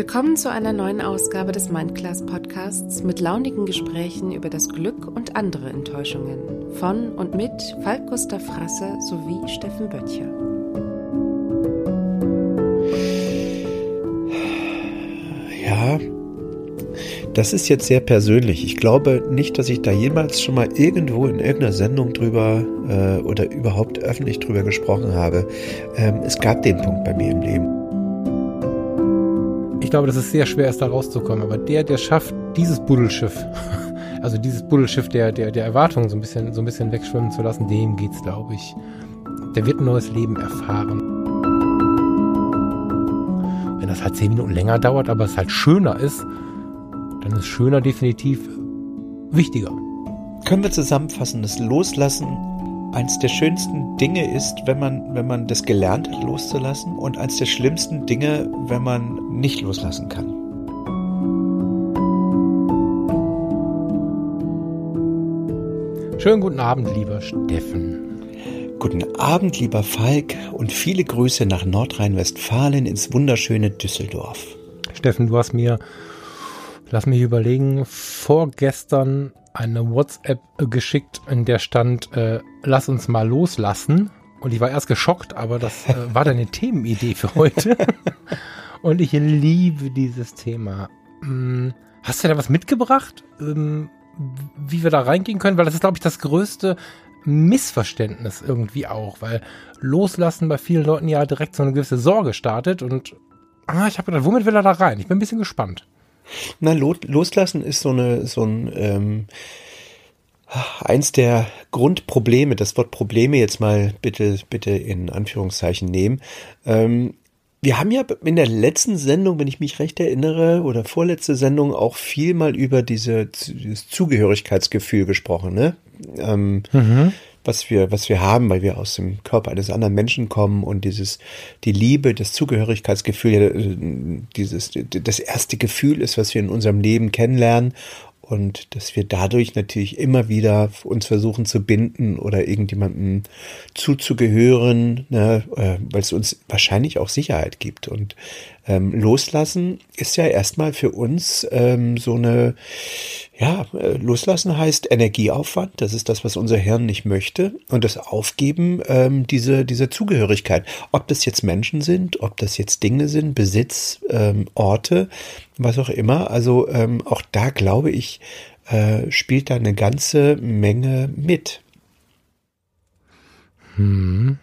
Willkommen zu einer neuen Ausgabe des Mindclass Podcasts mit launigen Gesprächen über das Glück und andere Enttäuschungen von und mit Falk Gustav Frasse sowie Steffen Böttcher. Ja, das ist jetzt sehr persönlich. Ich glaube nicht, dass ich da jemals schon mal irgendwo in irgendeiner Sendung drüber äh, oder überhaupt öffentlich drüber gesprochen habe. Ähm, es gab den Punkt bei mir im Leben ich glaube, dass es sehr schwer ist, da rauszukommen. Aber der, der schafft, dieses Buddelschiff, also dieses Buddelschiff der, der, der Erwartungen so ein bisschen, so ein bisschen wegschwimmen zu lassen, dem geht's, glaube ich. Der wird ein neues Leben erfahren. Wenn das halt zehn Minuten länger dauert, aber es halt schöner ist, dann ist schöner definitiv wichtiger. Können wir zusammenfassen, das Loslassen eins der schönsten Dinge ist, wenn man, wenn man das gelernt hat, loszulassen und eins der schlimmsten Dinge, wenn man nicht loslassen kann. Schönen guten Abend, lieber Steffen. Guten Abend, lieber Falk, und viele Grüße nach Nordrhein-Westfalen ins wunderschöne Düsseldorf. Steffen, du hast mir, lass mich überlegen, vorgestern eine WhatsApp geschickt, in der stand, äh, lass uns mal loslassen. Und ich war erst geschockt, aber das äh, war deine Themenidee für heute. Und ich liebe dieses Thema. Hm, hast du da was mitgebracht, ähm, wie wir da reingehen können? Weil das ist, glaube ich, das größte Missverständnis irgendwie auch, weil Loslassen bei vielen Leuten ja direkt so eine gewisse Sorge startet und ah, ich habe gedacht, womit will er da rein? Ich bin ein bisschen gespannt. Na, loslassen ist so eine, so ein, ähm, eins der Grundprobleme, das Wort Probleme jetzt mal bitte, bitte in Anführungszeichen nehmen. Ähm, wir haben ja in der letzten Sendung, wenn ich mich recht erinnere, oder vorletzte Sendung auch viel mal über diese, dieses Zugehörigkeitsgefühl gesprochen, ne? Ähm, mhm was wir, was wir haben, weil wir aus dem Körper eines anderen Menschen kommen und dieses, die Liebe, das Zugehörigkeitsgefühl, äh, dieses, das erste Gefühl ist, was wir in unserem Leben kennenlernen und dass wir dadurch natürlich immer wieder uns versuchen zu binden oder irgendjemandem zuzugehören, ne, äh, weil es uns wahrscheinlich auch Sicherheit gibt. Und ähm, loslassen ist ja erstmal für uns ähm, so eine, ja, äh, loslassen heißt Energieaufwand, das ist das, was unser Hirn nicht möchte. Und das Aufgeben, ähm, diese, diese Zugehörigkeit. Ob das jetzt Menschen sind, ob das jetzt Dinge sind, Besitz, ähm, Orte, was auch immer. Also ähm, auch da glaube ich, äh, spielt da eine ganze Menge mit. Hm.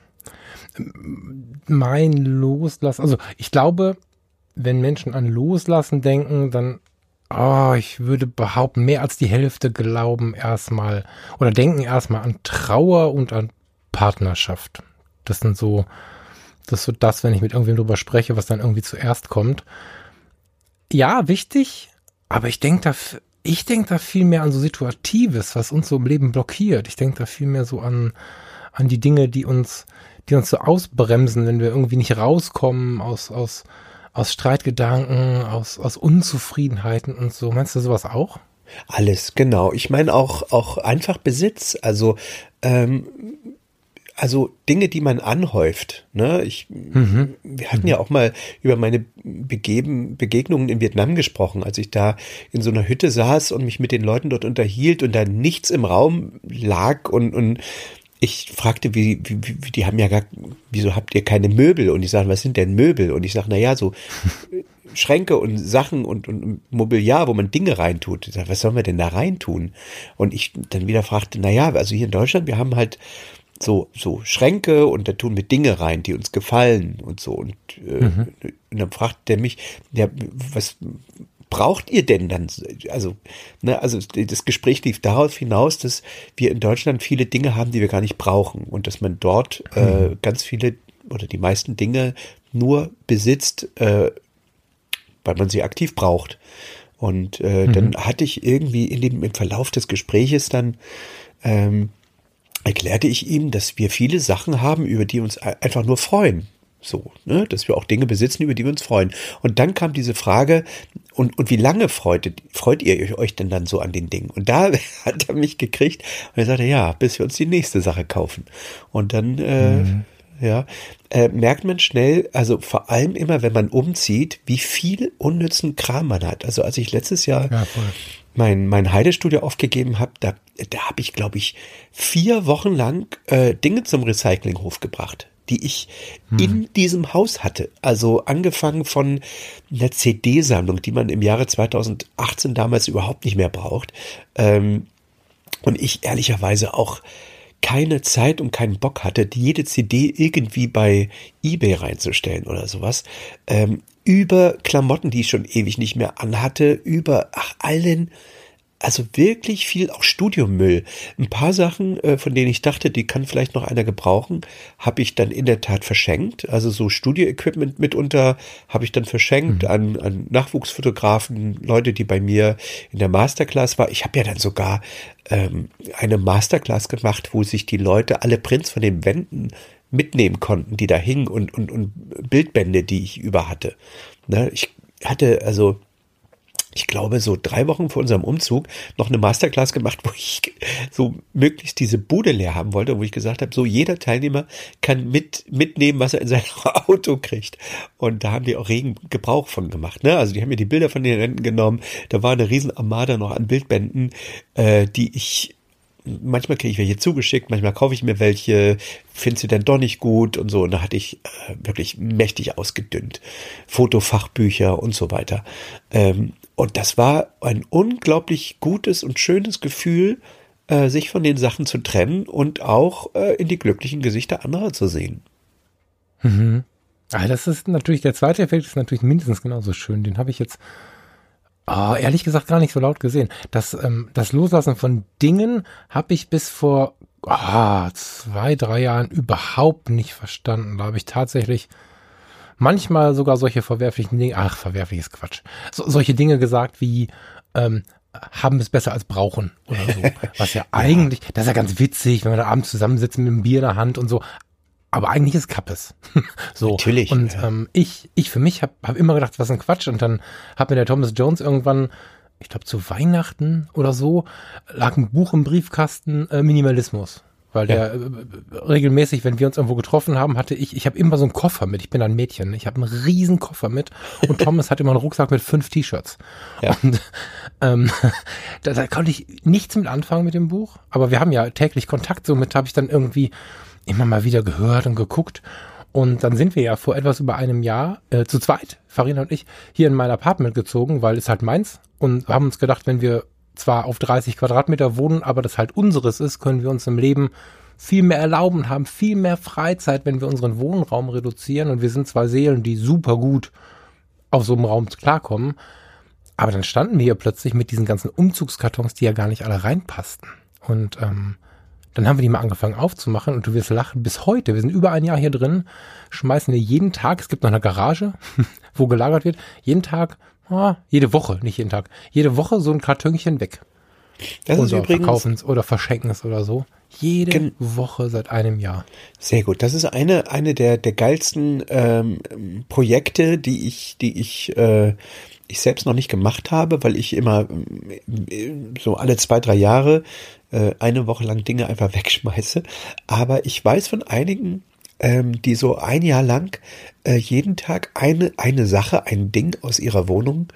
Mein Loslassen, also ich glaube, wenn Menschen an Loslassen denken, dann, oh, ich würde behaupten, mehr als die Hälfte glauben erstmal oder denken erstmal an Trauer und an Partnerschaft. Das sind so, das ist so das, wenn ich mit irgendwem drüber spreche, was dann irgendwie zuerst kommt. Ja, wichtig, aber ich denke da, ich denke da viel mehr an so Situatives, was uns so im Leben blockiert. Ich denke da viel mehr so an, an die Dinge, die uns, die uns so ausbremsen, wenn wir irgendwie nicht rauskommen aus, aus, aus Streitgedanken, aus, aus Unzufriedenheiten und so. Meinst du sowas auch? Alles, genau. Ich meine auch, auch einfach Besitz. Also, ähm, also Dinge, die man anhäuft. Ne? Ich, mhm. Wir hatten mhm. ja auch mal über meine Begeben, Begegnungen in Vietnam gesprochen, als ich da in so einer Hütte saß und mich mit den Leuten dort unterhielt und da nichts im Raum lag und, und ich fragte, wie, wie, wie, die haben ja gar, wieso habt ihr keine Möbel? Und die sagen, was sind denn Möbel? Und ich sage, na ja, so Schränke und Sachen und, und Mobiliar, wo man Dinge reintut. Ich sag, was sollen wir denn da reintun? Und ich dann wieder fragte, na ja, also hier in Deutschland, wir haben halt so, so Schränke und da tun wir Dinge rein, die uns gefallen und so. Und, äh, mhm. und dann fragt der mich, ja, was, braucht ihr denn dann? Also, ne, also das Gespräch lief darauf hinaus, dass wir in Deutschland viele Dinge haben, die wir gar nicht brauchen und dass man dort äh, hm. ganz viele oder die meisten Dinge nur besitzt, äh, weil man sie aktiv braucht. Und äh, mhm. dann hatte ich irgendwie in dem im Verlauf des Gespräches dann ähm, erklärte ich ihm, dass wir viele Sachen haben, über die uns einfach nur freuen. So, ne, dass wir auch Dinge besitzen, über die wir uns freuen. Und dann kam diese Frage, und, und wie lange freut, freut ihr euch denn dann so an den Dingen? Und da hat er mich gekriegt und er sagte, ja, bis wir uns die nächste Sache kaufen. Und dann äh, mhm. Ja, äh, merkt man schnell, also vor allem immer, wenn man umzieht, wie viel unnützen Kram man hat. Also als ich letztes Jahr ja, mein, mein Heidestudio aufgegeben habe, da, da habe ich, glaube ich, vier Wochen lang äh, Dinge zum Recyclinghof gebracht die ich hm. in diesem Haus hatte. Also angefangen von einer CD-Sammlung, die man im Jahre 2018 damals überhaupt nicht mehr braucht. Ähm, und ich ehrlicherweise auch keine Zeit und keinen Bock hatte, jede CD irgendwie bei eBay reinzustellen oder sowas. Ähm, über Klamotten, die ich schon ewig nicht mehr anhatte, über ach, allen also wirklich viel auch Studiummüll. Ein paar Sachen, äh, von denen ich dachte, die kann vielleicht noch einer gebrauchen, habe ich dann in der Tat verschenkt. Also so Studioequipment mitunter habe ich dann verschenkt mhm. an, an Nachwuchsfotografen, Leute, die bei mir in der Masterclass war. Ich habe ja dann sogar ähm, eine Masterclass gemacht, wo sich die Leute alle Prints von den Wänden mitnehmen konnten, die da hingen und, und, und Bildbände, die ich über hatte. Ne, ich hatte also ich glaube, so drei Wochen vor unserem Umzug noch eine Masterclass gemacht, wo ich so möglichst diese Bude leer haben wollte, wo ich gesagt habe, so jeder Teilnehmer kann mit, mitnehmen, was er in sein Auto kriegt. Und da haben die auch regen Gebrauch von gemacht. Ne? Also die haben mir die Bilder von den Renten genommen. Da war eine riesen Armada noch an Bildbänden, äh, die ich manchmal kriege ich welche zugeschickt, manchmal kaufe ich mir welche, finde sie dann doch nicht gut und so. Und da hatte ich äh, wirklich mächtig ausgedünnt. Fotofachbücher und so weiter. Ähm, und das war ein unglaublich gutes und schönes Gefühl, äh, sich von den Sachen zu trennen und auch äh, in die glücklichen Gesichter anderer zu sehen. Mhm. Ah, das ist natürlich, der zweite Effekt ist natürlich mindestens genauso schön. Den habe ich jetzt oh, ehrlich gesagt gar nicht so laut gesehen. Das, ähm, das Loslassen von Dingen habe ich bis vor oh, zwei, drei Jahren überhaupt nicht verstanden. Da habe ich tatsächlich manchmal sogar solche verwerflichen Dinge, ach, verwerfliches Quatsch, so, solche Dinge gesagt wie, ähm, haben es besser als brauchen oder so. Was ja eigentlich, das ist ja ganz witzig, wenn wir da abends zusammensitzen mit einem Bier in der Hand und so. Aber eigentlich ist Kappes. so. Natürlich. Und ja. ähm, ich, ich für mich habe hab immer gedacht, was ein Quatsch. Und dann hat mir der Thomas Jones irgendwann, ich glaube zu Weihnachten oder so, lag ein Buch im Briefkasten, äh, Minimalismus weil ja. der äh, regelmäßig, wenn wir uns irgendwo getroffen haben, hatte ich, ich habe immer so einen Koffer mit. Ich bin ein Mädchen, ich habe einen riesen Koffer mit und Thomas hat immer einen Rucksack mit fünf T-Shirts. Ja. Und ähm, da, da konnte ich nichts mit anfangen mit dem Buch, aber wir haben ja täglich Kontakt, somit habe ich dann irgendwie immer mal wieder gehört und geguckt. Und dann sind wir ja vor etwas über einem Jahr äh, zu zweit, Farina und ich, hier in mein Apartment gezogen, weil es halt meins. Und haben uns gedacht, wenn wir zwar auf 30 Quadratmeter wohnen, aber das halt unseres ist, können wir uns im Leben viel mehr erlauben haben viel mehr Freizeit, wenn wir unseren Wohnraum reduzieren. Und wir sind zwei Seelen, die super gut auf so einem Raum klarkommen. Aber dann standen wir hier plötzlich mit diesen ganzen Umzugskartons, die ja gar nicht alle reinpassten. Und ähm, dann haben wir die mal angefangen aufzumachen und du wirst lachen, bis heute, wir sind über ein Jahr hier drin, schmeißen wir jeden Tag, es gibt noch eine Garage, wo gelagert wird, jeden Tag oh, jede Woche, nicht jeden Tag, jede Woche so ein Kartönchen weg. Das ist übrigens verkaufen oder verschenken es oder so. Jede Woche seit einem Jahr. Sehr gut. Das ist eine eine der der geilsten ähm, Projekte, die ich die ich äh, ich selbst noch nicht gemacht habe, weil ich immer äh, so alle zwei drei Jahre äh, eine Woche lang Dinge einfach wegschmeiße. Aber ich weiß von einigen ähm, die so ein Jahr lang äh, jeden Tag eine, eine Sache, ein Ding aus ihrer Wohnung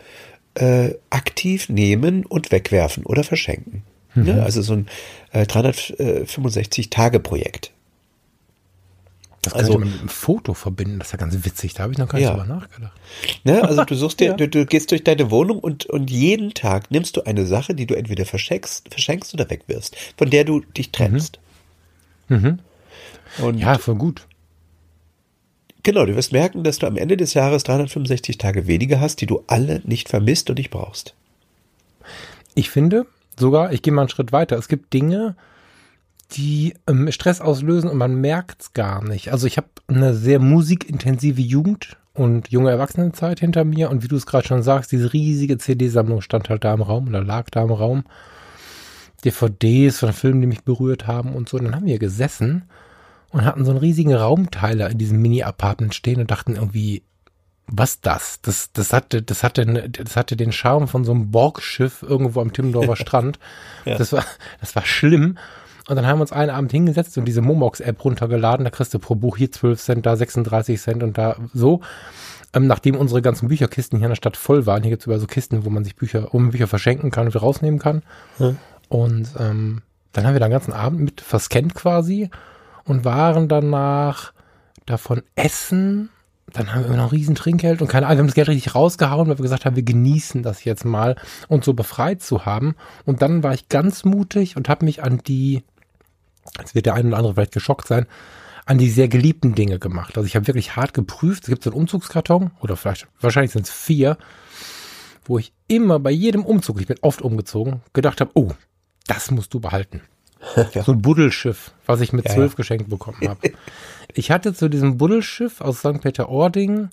äh, aktiv nehmen und wegwerfen oder verschenken. Mhm. Ja, also so ein äh, 365-Tage-Projekt. Das also, man mit einem Foto verbinden, das ist ja ganz witzig, da habe ich noch gar nicht ja. drüber nachgedacht. Ne, also du suchst dir, ja. du, du, gehst durch deine Wohnung und, und jeden Tag nimmst du eine Sache, die du entweder verschenkst, verschenkst oder wegwirfst, von der du dich trennst. Mhm. Mhm. Und ja, voll gut. Genau, du wirst merken, dass du am Ende des Jahres 365 Tage weniger hast, die du alle nicht vermisst und nicht brauchst. Ich finde sogar, ich gehe mal einen Schritt weiter. Es gibt Dinge, die ähm, Stress auslösen und man merkt es gar nicht. Also ich habe eine sehr musikintensive Jugend und junge Erwachsenenzeit hinter mir und wie du es gerade schon sagst, diese riesige CD-Sammlung stand halt da im Raum oder lag da im Raum. DVDs von Filmen, die mich berührt haben und so. Und dann haben wir gesessen und hatten so einen riesigen Raumteiler in diesem Mini-Apartment stehen und dachten irgendwie, was das? Das, das hatte, das hatte, das hatte den Charme von so einem Borgschiff irgendwo am Timmendorfer Strand. ja. Das war, das war schlimm. Und dann haben wir uns einen Abend hingesetzt und diese Momox-App runtergeladen. Da kriegst du pro Buch hier 12 Cent, da 36 Cent und da so. Ähm, nachdem unsere ganzen Bücherkisten hier in der Stadt voll waren, hier gibt es über so Kisten, wo man sich Bücher, man Bücher verschenken kann und rausnehmen kann. Hm. Und ähm, dann haben wir den ganzen Abend mit verscannt quasi und waren danach davon essen. Dann haben wir noch ein riesen Trinkgeld und keine Ahnung, wir haben das Geld richtig rausgehauen, weil wir gesagt haben, wir genießen das jetzt mal, uns so befreit zu haben. Und dann war ich ganz mutig und habe mich an die, jetzt wird der eine oder andere vielleicht geschockt sein, an die sehr geliebten Dinge gemacht. Also ich habe wirklich hart geprüft. Es gibt so einen Umzugskarton oder vielleicht, wahrscheinlich sind es vier, wo ich immer bei jedem Umzug, ich bin oft umgezogen, gedacht habe, oh, das musst du behalten. So ein Buddelschiff, was ich mit ja, zwölf ja. geschenkt bekommen habe. ich hatte zu diesem Buddelschiff aus St. Peter-Ording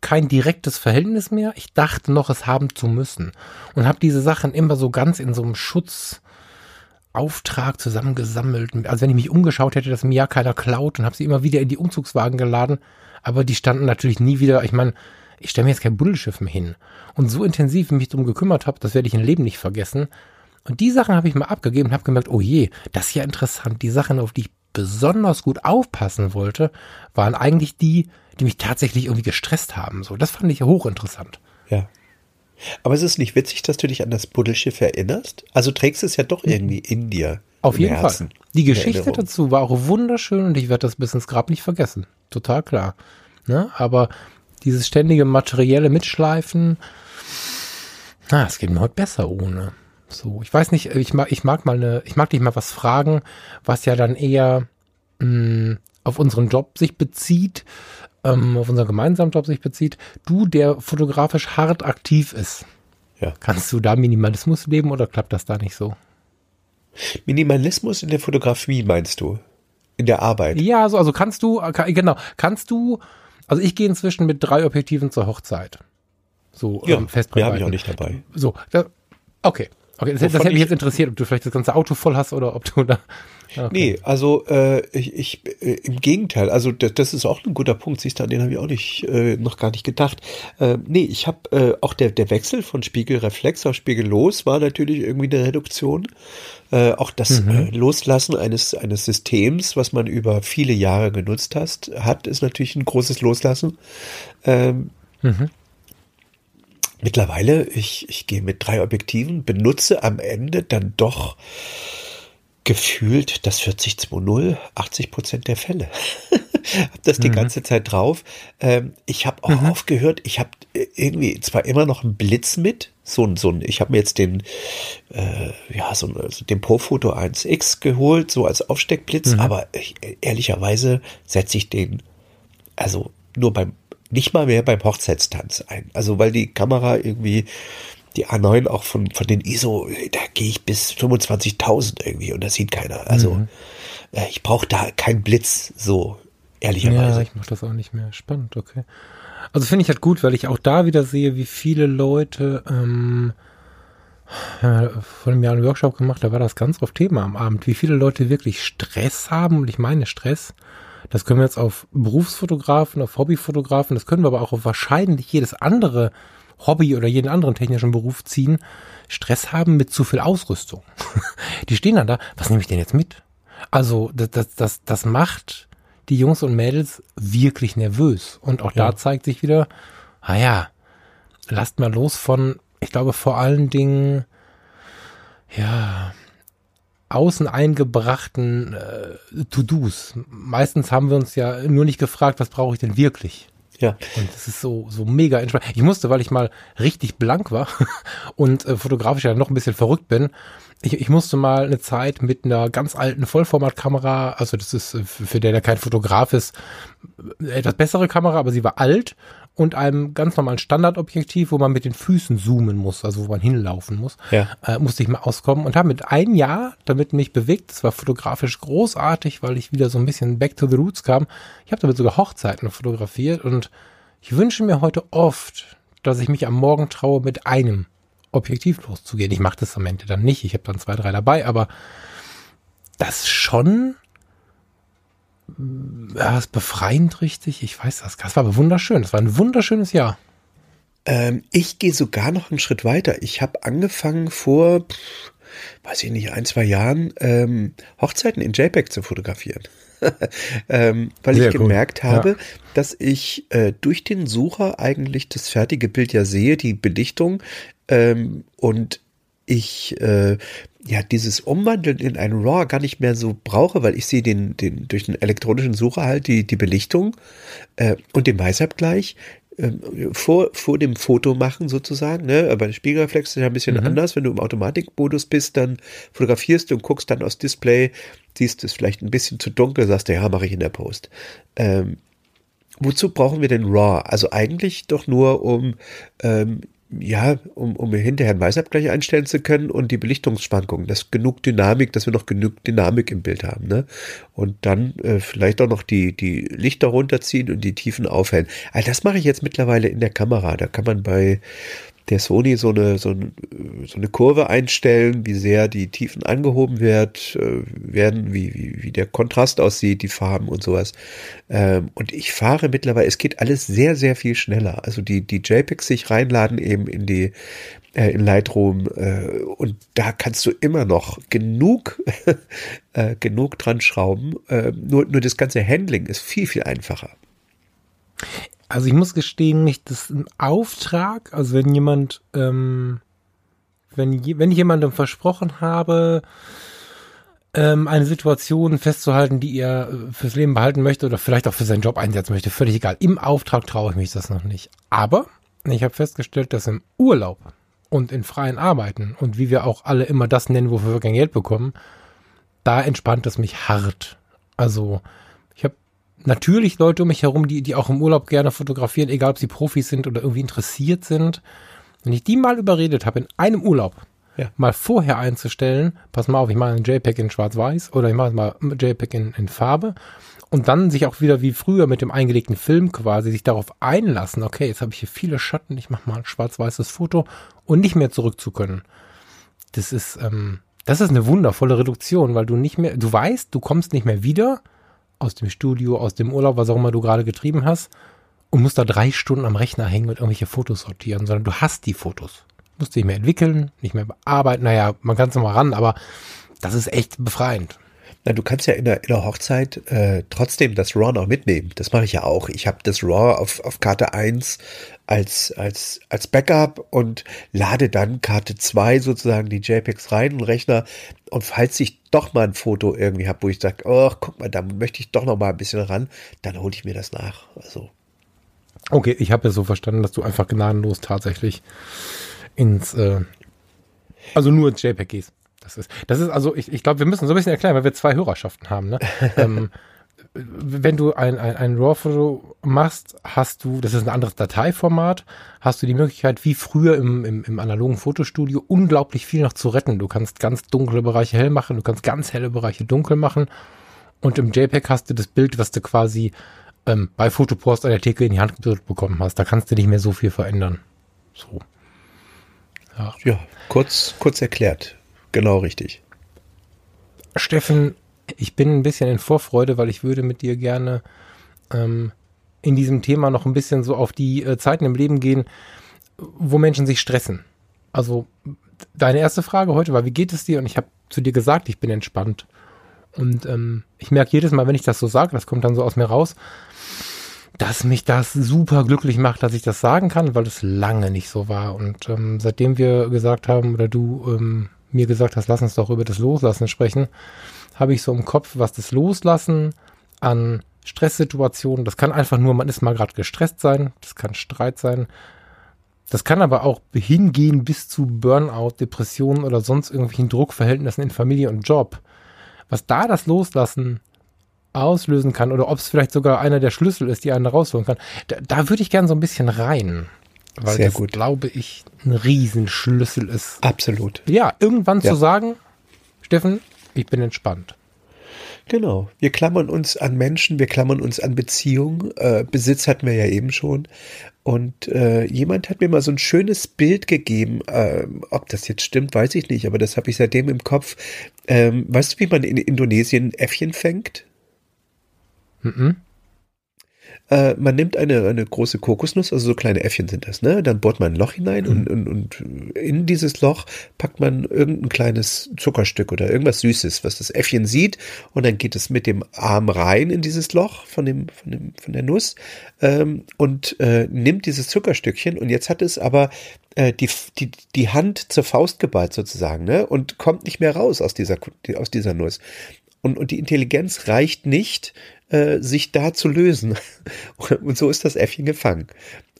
kein direktes Verhältnis mehr. Ich dachte noch, es haben zu müssen. Und habe diese Sachen immer so ganz in so einem Schutzauftrag zusammengesammelt. Also wenn ich mich umgeschaut hätte, dass mir ja keiner klaut und habe sie immer wieder in die Umzugswagen geladen. Aber die standen natürlich nie wieder. Ich meine, ich stelle mir jetzt kein Buddelschiff mehr hin. Und so intensiv mich darum gekümmert habe, das werde ich im Leben nicht vergessen. Und die Sachen habe ich mal abgegeben und habe gemerkt, oh je, das ist ja interessant. Die Sachen, auf die ich besonders gut aufpassen wollte, waren eigentlich die, die mich tatsächlich irgendwie gestresst haben. So, das fand ich hochinteressant. Ja. Aber es ist nicht witzig, dass du dich an das Buddelschiff erinnerst? Also trägst es ja doch mhm. irgendwie in dir. Auf jeden Herzen, Fall. Die Geschichte dazu war auch wunderschön und ich werde das bis ins Grab nicht vergessen. Total klar. Ne? Aber dieses ständige materielle Mitschleifen, na, es geht mir heute besser ohne. So, ich weiß nicht, ich mag, ich mag mal eine, ich mag dich mal was fragen, was ja dann eher mh, mm, auf unseren Job sich bezieht, ähm, auf unseren gemeinsamen Job sich bezieht. Du, der fotografisch hart aktiv ist, ja. kannst du da Minimalismus leben oder klappt das da nicht so? Minimalismus in der Fotografie meinst du? In der Arbeit? Ja, also, also kannst du, genau, kannst du, also ich gehe inzwischen mit drei Objektiven zur Hochzeit. So, ja, ähm, Ja, habe ich auch nicht dabei. So, da, okay. Okay, das, das hätte mich jetzt interessiert, ob du vielleicht das ganze Auto voll hast oder ob du da. Okay. Nee, also äh, ich, ich äh, im Gegenteil, also das, das ist auch ein guter Punkt, siehst du, an den habe ich auch nicht äh, noch gar nicht gedacht. Äh, nee, ich habe äh, auch der der Wechsel von Spiegelreflex auf Spiegellos war natürlich irgendwie eine Reduktion. Äh, auch das mhm. äh, Loslassen eines eines Systems, was man über viele Jahre genutzt hast, hat, ist natürlich ein großes Loslassen. Ähm, mhm. Mittlerweile, ich, ich gehe mit drei Objektiven, benutze am Ende dann doch gefühlt das 40-2-0, 80 Prozent der Fälle. hab das die mhm. ganze Zeit drauf. Ähm, ich habe auch mhm. aufgehört, ich habe irgendwie zwar immer noch einen Blitz mit, so ein, so ein, ich habe mir jetzt den, äh, ja, so also den Profoto 1X geholt, so als Aufsteckblitz, mhm. aber ich, ehrlicherweise setze ich den, also nur beim nicht mal mehr beim Hochzeitstanz ein. Also weil die Kamera irgendwie, die A9 auch von, von den ISO, da gehe ich bis 25.000 irgendwie und das sieht keiner. Also mhm. äh, ich brauche da keinen Blitz, so ehrlicherweise. Ja, ich mache das auch nicht mehr. Spannend, okay. Also finde ich halt gut, weil ich auch da wieder sehe, wie viele Leute ähm, ja, vor einem Jahr einen Workshop gemacht, da war das ganz oft Thema am Abend, wie viele Leute wirklich Stress haben und ich meine Stress, das können wir jetzt auf Berufsfotografen, auf Hobbyfotografen, das können wir aber auch auf wahrscheinlich jedes andere Hobby oder jeden anderen technischen Beruf ziehen. Stress haben mit zu viel Ausrüstung. Die stehen dann da, was nehme ich denn jetzt mit? Also, das, das, das, das macht die Jungs und Mädels wirklich nervös. Und auch ja. da zeigt sich wieder, ah ja, lasst mal los von, ich glaube vor allen Dingen, ja, außen eingebrachten äh, To-Dos. Meistens haben wir uns ja nur nicht gefragt, was brauche ich denn wirklich? Ja. Und das ist so, so mega entspannt. Ich musste, weil ich mal richtig blank war und äh, fotografisch ja noch ein bisschen verrückt bin, ich, ich musste mal eine Zeit mit einer ganz alten Vollformatkamera, also das ist äh, für der, der kein Fotograf ist, etwas bessere Kamera, aber sie war alt und einem ganz normalen Standardobjektiv, wo man mit den Füßen zoomen muss, also wo man hinlaufen muss, ja. äh, musste ich mal auskommen und habe mit einem Jahr damit mich bewegt. Das war fotografisch großartig, weil ich wieder so ein bisschen back to the roots kam. Ich habe damit sogar Hochzeiten fotografiert und ich wünsche mir heute oft, dass ich mich am Morgen traue, mit einem Objektiv loszugehen. Ich mache das am Ende dann nicht. Ich habe dann zwei, drei dabei, aber das schon ja, ist befreiend richtig. Ich weiß das. Das war aber wunderschön. Das war ein wunderschönes Jahr. Ähm, ich gehe sogar noch einen Schritt weiter. Ich habe angefangen vor, weiß ich nicht, ein, zwei Jahren ähm, Hochzeiten in JPEG zu fotografieren. ähm, weil Sehr ich gemerkt cool. habe, ja. dass ich äh, durch den Sucher eigentlich das fertige Bild ja sehe, die Belichtung ähm, und ich äh, ja dieses Umwandeln in ein RAW gar nicht mehr so brauche, weil ich sehe den, den durch den elektronischen Sucher halt die, die Belichtung äh, und den Weißabgleich äh, vor, vor dem Foto machen sozusagen, ne? Aber der Spiegelreflex ist ja ein bisschen mhm. anders. Wenn du im Automatikmodus bist, dann fotografierst du und guckst dann aus Display, siehst es vielleicht ein bisschen zu dunkel, sagst du, ja, mache ich in der Post. Ähm, wozu brauchen wir denn RAW? Also eigentlich doch nur, um ähm, ja, um, um hinterher einen Weißabgleich einstellen zu können und die Belichtungsschwankungen, dass genug Dynamik, dass wir noch genug Dynamik im Bild haben, ne? Und dann äh, vielleicht auch noch die, die Lichter runterziehen und die Tiefen aufhellen. Also das mache ich jetzt mittlerweile in der Kamera. Da kann man bei der Sony so eine, so, eine, so eine Kurve einstellen, wie sehr die Tiefen angehoben wird, äh, werden, wie, wie, wie der Kontrast aussieht, die Farben und sowas. Ähm, und ich fahre mittlerweile, es geht alles sehr, sehr viel schneller. Also die, die JPEGs sich reinladen eben in die, äh, in Lightroom äh, und da kannst du immer noch genug, genug dran schrauben. Äh, nur, nur das ganze Handling ist viel, viel einfacher. Also ich muss gestehen, nicht das ein Auftrag, also wenn jemand, ähm, wenn, wenn ich jemandem versprochen habe, ähm, eine Situation festzuhalten, die er äh, fürs Leben behalten möchte oder vielleicht auch für seinen Job einsetzen möchte, völlig egal. Im Auftrag traue ich mich das noch nicht. Aber ich habe festgestellt, dass im Urlaub und in freien Arbeiten und wie wir auch alle immer das nennen, wofür wir kein Geld bekommen, da entspannt es mich hart. Also natürlich Leute um mich herum, die, die auch im Urlaub gerne fotografieren, egal ob sie Profis sind oder irgendwie interessiert sind. Wenn ich die mal überredet habe, in einem Urlaub ja. mal vorher einzustellen, pass mal auf, ich mache einen JPEG in Schwarz-Weiß oder ich mache mal JPEG in, in Farbe und dann sich auch wieder wie früher mit dem eingelegten Film quasi sich darauf einlassen, okay, jetzt habe ich hier viele Schatten, ich mache mal ein schwarz-weißes Foto und nicht mehr zurück zu können. Das ist, ähm, das ist eine wundervolle Reduktion, weil du nicht mehr, du weißt, du kommst nicht mehr wieder, aus dem Studio, aus dem Urlaub, was auch immer du gerade getrieben hast, und musst da drei Stunden am Rechner hängen und irgendwelche Fotos sortieren, sondern du hast die Fotos. Du musst dich mehr entwickeln, nicht mehr bearbeiten. Naja, man kann es nochmal ran, aber das ist echt befreiend. Na, du kannst ja in der, in der Hochzeit äh, trotzdem das RAW noch mitnehmen. Das mache ich ja auch. Ich habe das RAW auf, auf Karte 1 als, als, als Backup und lade dann Karte 2 sozusagen die JPEGs rein und Rechner. Und falls ich doch mal ein Foto irgendwie habe, wo ich sage, oh, guck mal, da möchte ich doch noch mal ein bisschen ran, dann hole ich mir das nach. Also. Okay, ich habe ja so verstanden, dass du einfach gnadenlos tatsächlich ins, äh, also nur ins JPEG gehst. Das ist, das ist also, ich, ich glaube, wir müssen so ein bisschen erklären, weil wir zwei Hörerschaften haben. Ne? ähm, wenn du ein, ein, ein RAW-Foto machst, hast du, das ist ein anderes Dateiformat, hast du die Möglichkeit, wie früher im, im, im analogen Fotostudio, unglaublich viel noch zu retten. Du kannst ganz dunkle Bereiche hell machen, du kannst ganz helle Bereiche dunkel machen. Und im JPEG hast du das Bild, was du quasi ähm, bei Fotopost an der Theke in die Hand gedrückt bekommen hast. Da kannst du nicht mehr so viel verändern. So. Ja, ja kurz, kurz erklärt. Genau richtig. Steffen, ich bin ein bisschen in Vorfreude, weil ich würde mit dir gerne ähm, in diesem Thema noch ein bisschen so auf die äh, Zeiten im Leben gehen, wo Menschen sich stressen. Also deine erste Frage heute war, wie geht es dir? Und ich habe zu dir gesagt, ich bin entspannt. Und ähm, ich merke jedes Mal, wenn ich das so sage, das kommt dann so aus mir raus, dass mich das super glücklich macht, dass ich das sagen kann, weil es lange nicht so war. Und ähm, seitdem wir gesagt haben, oder du ähm, mir gesagt hast, lass uns doch über das Loslassen sprechen, habe ich so im Kopf, was das Loslassen an Stresssituationen, das kann einfach nur, man ist mal gerade gestresst sein, das kann Streit sein, das kann aber auch hingehen bis zu Burnout, Depressionen oder sonst irgendwelchen Druckverhältnissen in Familie und Job. Was da das Loslassen auslösen kann oder ob es vielleicht sogar einer der Schlüssel ist, die einen rausholen kann, da, da würde ich gerne so ein bisschen rein. Weil Sehr das, gut. glaube ich, ein Riesenschlüssel ist. Absolut. Ja, irgendwann ja. zu sagen, Steffen, ich bin entspannt. Genau. Wir klammern uns an Menschen, wir klammern uns an Beziehungen. Äh, Besitz hatten wir ja eben schon. Und äh, jemand hat mir mal so ein schönes Bild gegeben. Ähm, ob das jetzt stimmt, weiß ich nicht, aber das habe ich seitdem im Kopf. Ähm, weißt du, wie man in Indonesien Äffchen fängt? Mhm. Äh, man nimmt eine, eine große Kokosnuss, also so kleine Äffchen sind das, ne? Dann bohrt man ein Loch hinein mhm. und, und, und in dieses Loch packt man irgendein kleines Zuckerstück oder irgendwas Süßes, was das Äffchen sieht. Und dann geht es mit dem Arm rein in dieses Loch von dem, von dem, von der Nuss ähm, und äh, nimmt dieses Zuckerstückchen. Und jetzt hat es aber äh, die, die, die Hand zur Faust geballt sozusagen, ne? Und kommt nicht mehr raus aus dieser, aus dieser Nuss. Und, und die Intelligenz reicht nicht, äh, sich da zu lösen. Und so ist das Äffchen gefangen.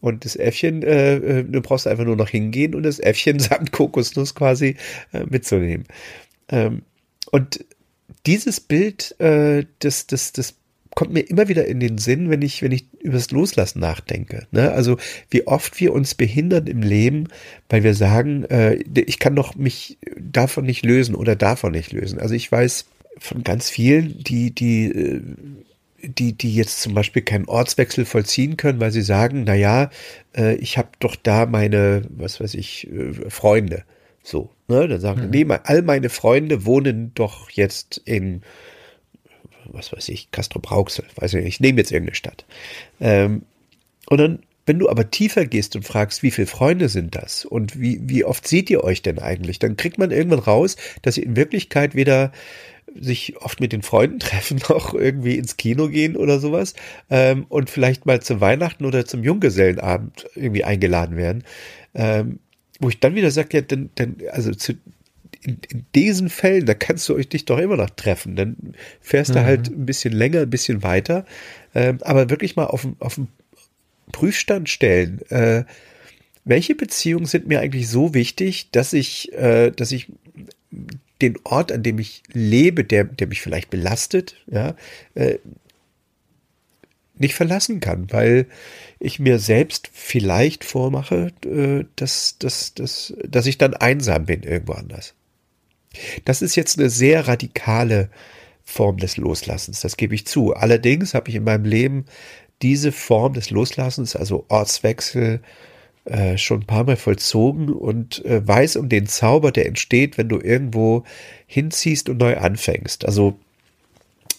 Und das Äffchen, äh, äh, du brauchst einfach nur noch hingehen und das Äffchen samt Kokosnuss quasi äh, mitzunehmen. Ähm, und dieses Bild, äh, das, das, das kommt mir immer wieder in den Sinn, wenn ich, wenn ich über das Loslassen nachdenke. Ne? Also wie oft wir uns behindern im Leben, weil wir sagen, äh, ich kann doch mich davon nicht lösen oder davon nicht lösen. Also ich weiß, von ganz vielen, die, die, äh, die, die jetzt zum Beispiel keinen Ortswechsel vollziehen können, weil sie sagen, na ja, äh, ich habe doch da meine, was weiß ich, äh, Freunde. So, ne? Dann sagen, mhm. nee, all meine Freunde wohnen doch jetzt in, was weiß ich, Castro Brauxel, weiß ich nicht, ich nehme jetzt irgendeine Stadt. Ähm, und dann, wenn du aber tiefer gehst und fragst, wie viele Freunde sind das und wie, wie oft seht ihr euch denn eigentlich, dann kriegt man irgendwann raus, dass ihr in Wirklichkeit weder sich oft mit den Freunden treffen, auch irgendwie ins Kino gehen oder sowas ähm, und vielleicht mal zu Weihnachten oder zum Junggesellenabend irgendwie eingeladen werden. Ähm, wo ich dann wieder sage, ja, dann, dann also zu, in, in, diesen Fällen, da kannst du euch dich doch immer noch treffen. Dann fährst mhm. du halt ein bisschen länger, ein bisschen weiter, ähm, aber wirklich mal auf, auf den Prüfstand stellen. Äh, welche Beziehungen sind mir eigentlich so wichtig, dass ich, äh, dass ich den Ort, an dem ich lebe, der, der mich vielleicht belastet, ja, äh, nicht verlassen kann, weil ich mir selbst vielleicht vormache, äh, dass, dass, dass, dass ich dann einsam bin irgendwo anders. Das ist jetzt eine sehr radikale Form des Loslassens, das gebe ich zu. Allerdings habe ich in meinem Leben diese Form des Loslassens, also Ortswechsel, äh, schon ein paar Mal vollzogen und äh, weiß um den Zauber, der entsteht, wenn du irgendwo hinziehst und neu anfängst. Also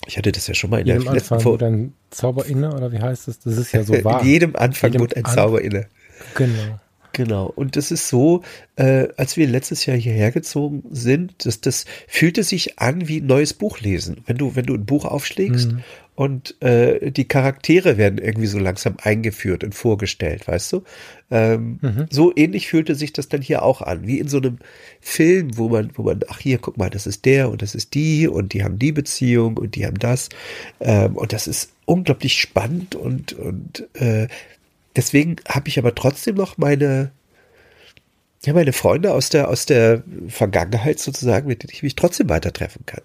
ich hatte das ja schon mal in jedem der letzten Folge. ein Zauber inne oder wie heißt es? Das? das ist ja so wahr. in jedem Anfang jedem wird ein Zauber inne. Genau. Genau. Und das ist so, äh, als wir letztes Jahr hierher gezogen sind, das, das fühlte sich an wie ein neues Buch lesen. Wenn du, wenn du ein Buch aufschlägst mhm. Und äh, die Charaktere werden irgendwie so langsam eingeführt und vorgestellt, weißt du? Ähm, mhm. So ähnlich fühlte sich das dann hier auch an, wie in so einem Film, wo man, wo man, ach hier, guck mal, das ist der und das ist die und die haben die Beziehung und die haben das. Ähm, und das ist unglaublich spannend und, und äh, Deswegen habe ich aber trotzdem noch meine, ja, meine Freunde aus der, aus der Vergangenheit sozusagen, mit denen ich mich trotzdem weiter treffen kann.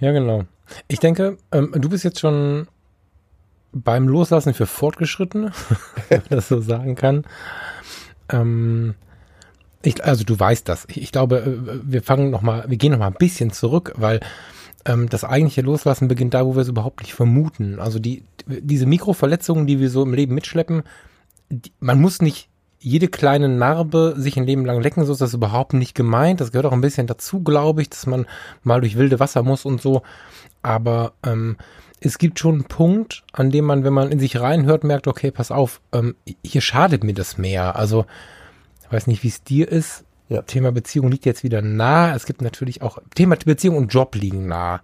Ja, genau. Ich denke, ähm, du bist jetzt schon beim Loslassen für Fortgeschrittene, wenn man das so sagen kann. Ähm, ich, also du weißt das. Ich, ich glaube, äh, wir fangen noch mal, wir gehen noch mal ein bisschen zurück, weil ähm, das eigentliche Loslassen beginnt da, wo wir es überhaupt nicht vermuten. Also die, diese Mikroverletzungen, die wir so im Leben mitschleppen, die, man muss nicht jede kleine Narbe sich ein Leben lang lecken, so ist das überhaupt nicht gemeint. Das gehört auch ein bisschen dazu, glaube ich, dass man mal durch wilde Wasser muss und so. Aber ähm, es gibt schon einen Punkt, an dem man, wenn man in sich reinhört, merkt, okay, pass auf, ähm, hier schadet mir das mehr. Also, ich weiß nicht, wie es dir ist. Ja. Thema Beziehung liegt jetzt wieder nah. Es gibt natürlich auch Thema Beziehung und Job liegen nah.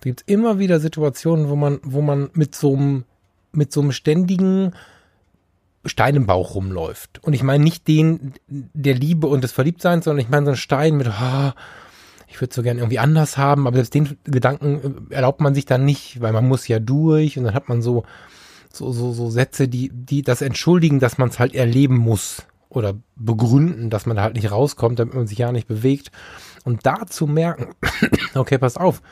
Da gibt es immer wieder Situationen, wo man, wo man mit so einem, mit so einem ständigen Stein im Bauch rumläuft. Und ich meine nicht den der Liebe und des Verliebtseins, sondern ich meine so einen Stein mit, oh, ich würde so gern irgendwie anders haben, aber selbst den Gedanken äh, erlaubt man sich dann nicht, weil man muss ja durch und dann hat man so, so, so, so Sätze, die, die das entschuldigen, dass man es halt erleben muss oder begründen, dass man da halt nicht rauskommt, damit man sich ja nicht bewegt. Und da zu merken, okay, pass auf,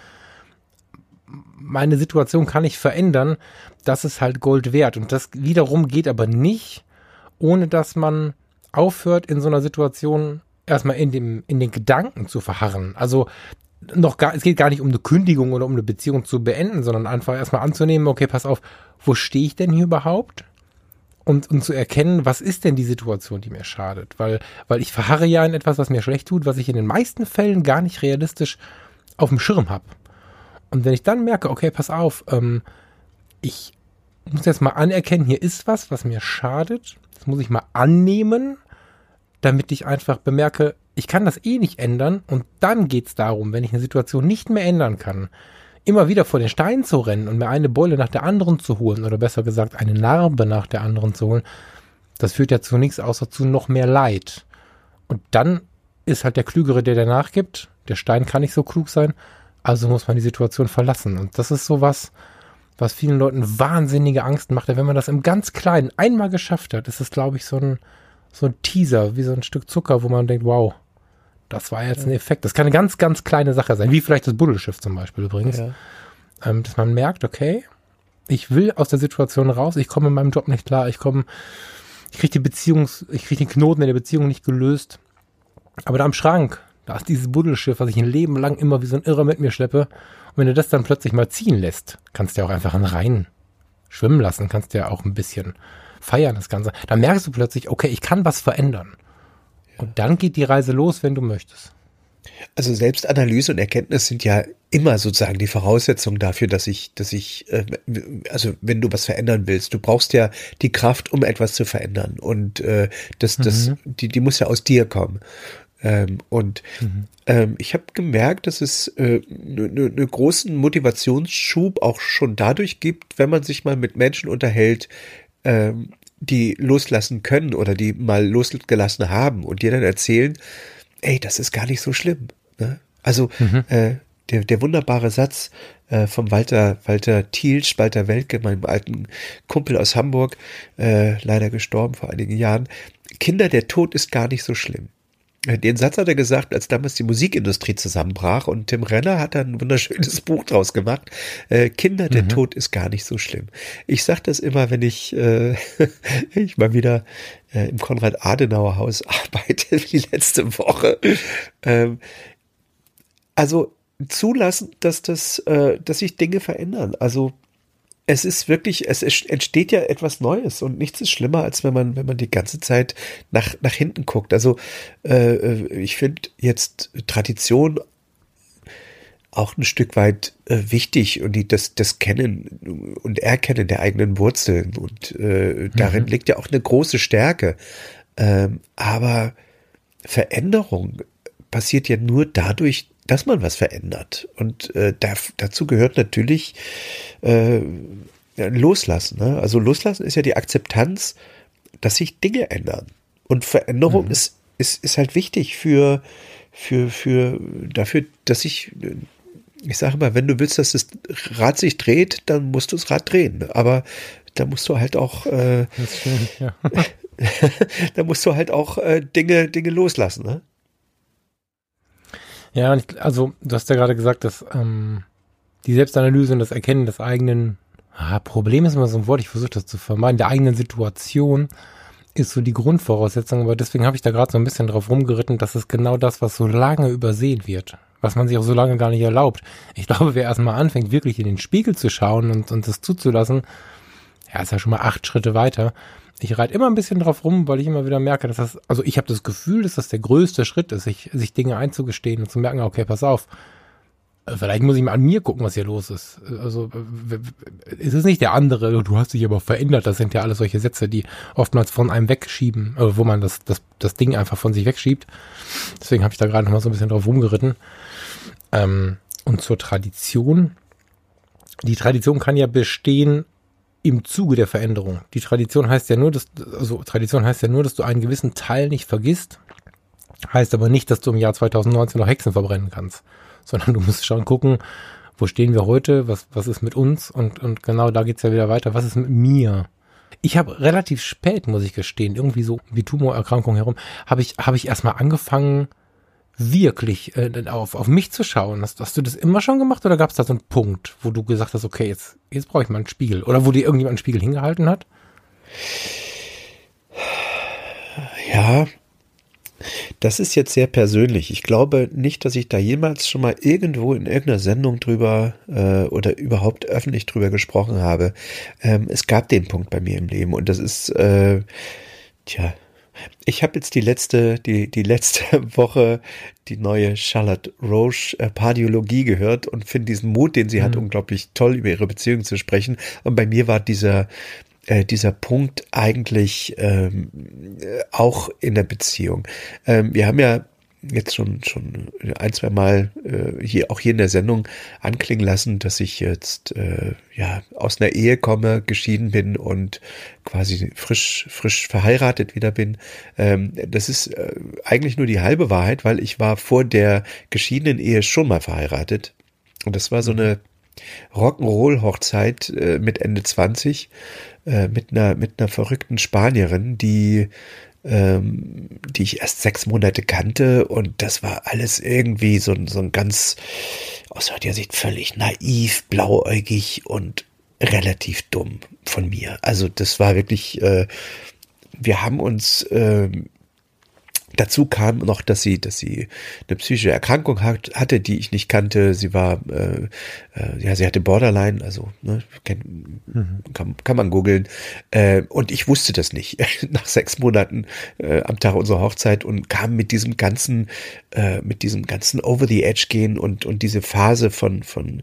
meine Situation kann ich verändern, das ist halt Gold wert. Und das wiederum geht aber nicht, ohne dass man aufhört, in so einer Situation erstmal in dem, in den Gedanken zu verharren. Also noch gar, es geht gar nicht um eine Kündigung oder um eine Beziehung zu beenden, sondern einfach erstmal anzunehmen, okay, pass auf, wo stehe ich denn hier überhaupt? und, und zu erkennen, was ist denn die Situation, die mir schadet. Weil, weil ich verharre ja in etwas, was mir schlecht tut, was ich in den meisten Fällen gar nicht realistisch auf dem Schirm habe. Und wenn ich dann merke, okay, pass auf, ähm, ich muss jetzt mal anerkennen, hier ist was, was mir schadet. Das muss ich mal annehmen, damit ich einfach bemerke, ich kann das eh nicht ändern. Und dann geht's darum, wenn ich eine Situation nicht mehr ändern kann, immer wieder vor den Stein zu rennen und mir eine Beule nach der anderen zu holen, oder besser gesagt, eine Narbe nach der anderen zu holen, das führt ja zu nichts außer zu noch mehr Leid. Und dann ist halt der Klügere, der danach gibt. Der Stein kann nicht so klug sein, also muss man die Situation verlassen. Und das ist sowas, was vielen Leuten wahnsinnige Angst macht. Wenn man das im ganz Kleinen einmal geschafft hat, ist es, glaube ich, so ein, so ein Teaser, wie so ein Stück Zucker, wo man denkt, wow, das war jetzt ein Effekt. Das kann eine ganz, ganz kleine Sache sein, wie vielleicht das Buddelschiff zum Beispiel übrigens. Ja. Ähm, dass man merkt, okay, ich will aus der Situation raus, ich komme in meinem Job nicht klar, ich komme, ich kriege die Beziehungs, ich kriege den Knoten in der Beziehung nicht gelöst. Aber da am Schrank, da ist dieses Buddelschiff, was ich ein Leben lang immer wie so ein Irrer mit mir schleppe. Und wenn du das dann plötzlich mal ziehen lässt, kannst du ja auch einfach einen Rhein schwimmen lassen, kannst du ja auch ein bisschen feiern, das Ganze. Dann merkst du plötzlich, okay, ich kann was verändern. Und dann geht die Reise los, wenn du möchtest. Also Selbstanalyse und Erkenntnis sind ja immer sozusagen die Voraussetzung dafür, dass ich, dass ich, äh, also wenn du was verändern willst, du brauchst ja die Kraft, um etwas zu verändern und äh, das, das, mhm. die, die muss ja aus dir kommen. Ähm, und mhm. ähm, ich habe gemerkt, dass es einen äh, ne, ne großen Motivationsschub auch schon dadurch gibt, wenn man sich mal mit Menschen unterhält, ähm, die loslassen können oder die mal losgelassen haben und dir dann erzählen, ey, das ist gar nicht so schlimm. Ne? Also mhm. äh, der, der wunderbare Satz äh, vom Walter, Walter Thielsch, Walter Welke, meinem alten Kumpel aus Hamburg, äh, leider gestorben vor einigen Jahren. Kinder, der Tod ist gar nicht so schlimm. Den Satz hat er gesagt, als damals die Musikindustrie zusammenbrach und Tim Renner hat ein wunderschönes Buch draus gemacht. Äh, Kinder, der mhm. Tod ist gar nicht so schlimm. Ich sage das immer, wenn ich, äh, ich mal wieder äh, im Konrad-Adenauer-Haus arbeite, wie letzte Woche. Ähm, also zulassen, dass das, äh, dass sich Dinge verändern. Also es ist wirklich, es entsteht ja etwas Neues und nichts ist schlimmer, als wenn man, wenn man die ganze Zeit nach, nach hinten guckt. Also äh, äh ich finde jetzt Tradition auch ein Stück weit äh, wichtig und die, das, das Kennen und Erkennen der eigenen Wurzeln und äh, darin mhm. liegt ja auch eine große Stärke. Ähm, aber Veränderung passiert ja nur dadurch, dass man was verändert. Und äh, da, dazu gehört natürlich äh, Loslassen. Ne? Also Loslassen ist ja die Akzeptanz, dass sich Dinge ändern. Und Veränderung mhm. ist, ist, ist halt wichtig für, für, für dafür, dass ich, ich sage mal, wenn du willst, dass das Rad sich dreht, dann musst du das Rad drehen. Aber da musst du halt auch, äh, stimmt, ja. da musst du halt auch äh, Dinge, Dinge loslassen. Ne? Ja, also du hast ja gerade gesagt, dass ähm, die Selbstanalyse und das Erkennen des eigenen ah, Problem ist immer so ein Wort, ich versuche das zu vermeiden, der eigenen Situation ist so die Grundvoraussetzung, aber deswegen habe ich da gerade so ein bisschen drauf rumgeritten, dass es genau das, was so lange übersehen wird, was man sich auch so lange gar nicht erlaubt. Ich glaube, wer erstmal anfängt, wirklich in den Spiegel zu schauen und, und das zuzulassen, ja, ist ja schon mal acht Schritte weiter ich reite immer ein bisschen drauf rum, weil ich immer wieder merke, dass das, also ich habe das Gefühl, dass das der größte Schritt ist, sich, sich Dinge einzugestehen und zu merken, okay, pass auf, äh, vielleicht muss ich mal an mir gucken, was hier los ist. Also es ist nicht der andere, du hast dich aber verändert, das sind ja alles solche Sätze, die oftmals von einem wegschieben, äh, wo man das, das, das Ding einfach von sich wegschiebt. Deswegen habe ich da gerade noch mal so ein bisschen drauf rumgeritten. Ähm, und zur Tradition. Die Tradition kann ja bestehen im Zuge der Veränderung. Die Tradition heißt ja nur, dass, also Tradition heißt ja nur, dass du einen gewissen Teil nicht vergisst. Heißt aber nicht, dass du im Jahr 2019 noch Hexen verbrennen kannst, sondern du musst schon gucken, wo stehen wir heute, was, was ist mit uns und, und genau da geht's ja wieder weiter, was ist mit mir? Ich habe relativ spät, muss ich gestehen, irgendwie so wie Tumorerkrankung herum, habe ich, habe ich erstmal angefangen, wirklich äh, auf, auf mich zu schauen. Hast, hast du das immer schon gemacht oder gab es da so einen Punkt, wo du gesagt hast, okay, jetzt, jetzt brauche ich mal einen Spiegel? Oder wo dir irgendjemand einen Spiegel hingehalten hat? Ja, das ist jetzt sehr persönlich. Ich glaube nicht, dass ich da jemals schon mal irgendwo in irgendeiner Sendung drüber äh, oder überhaupt öffentlich drüber gesprochen habe. Ähm, es gab den Punkt bei mir im Leben und das ist, äh, tja, Ich habe jetzt die letzte, die, die letzte Woche die neue Charlotte Roche äh, Pardiologie gehört und finde diesen Mut, den sie mhm. hat, unglaublich toll über ihre Beziehung zu sprechen. Und bei mir war dieser, äh, dieser Punkt eigentlich ähm, äh, auch in der Beziehung. Ähm, wir haben ja jetzt schon schon ein zwei Mal äh, hier auch hier in der Sendung anklingen lassen, dass ich jetzt äh, ja aus einer Ehe komme, geschieden bin und quasi frisch frisch verheiratet wieder bin. Ähm, das ist äh, eigentlich nur die halbe Wahrheit, weil ich war vor der geschiedenen Ehe schon mal verheiratet und das war so eine Rock'n'Roll Hochzeit äh, mit Ende 20 äh, mit einer mit einer verrückten Spanierin, die ähm, die ich erst sechs Monate kannte und das war alles irgendwie so, so ein ganz, aus heutiger Sicht völlig naiv, blauäugig und relativ dumm von mir. Also das war wirklich, äh, wir haben uns äh, Dazu kam noch, dass sie, dass sie eine psychische Erkrankung hat, hatte, die ich nicht kannte. Sie war, äh, äh, ja, sie hatte Borderline, also ne, kann, mhm. kann, kann man googeln. Äh, und ich wusste das nicht nach sechs Monaten äh, am Tag unserer Hochzeit und kam mit diesem ganzen, äh, mit diesem ganzen Over the Edge gehen und und diese Phase von von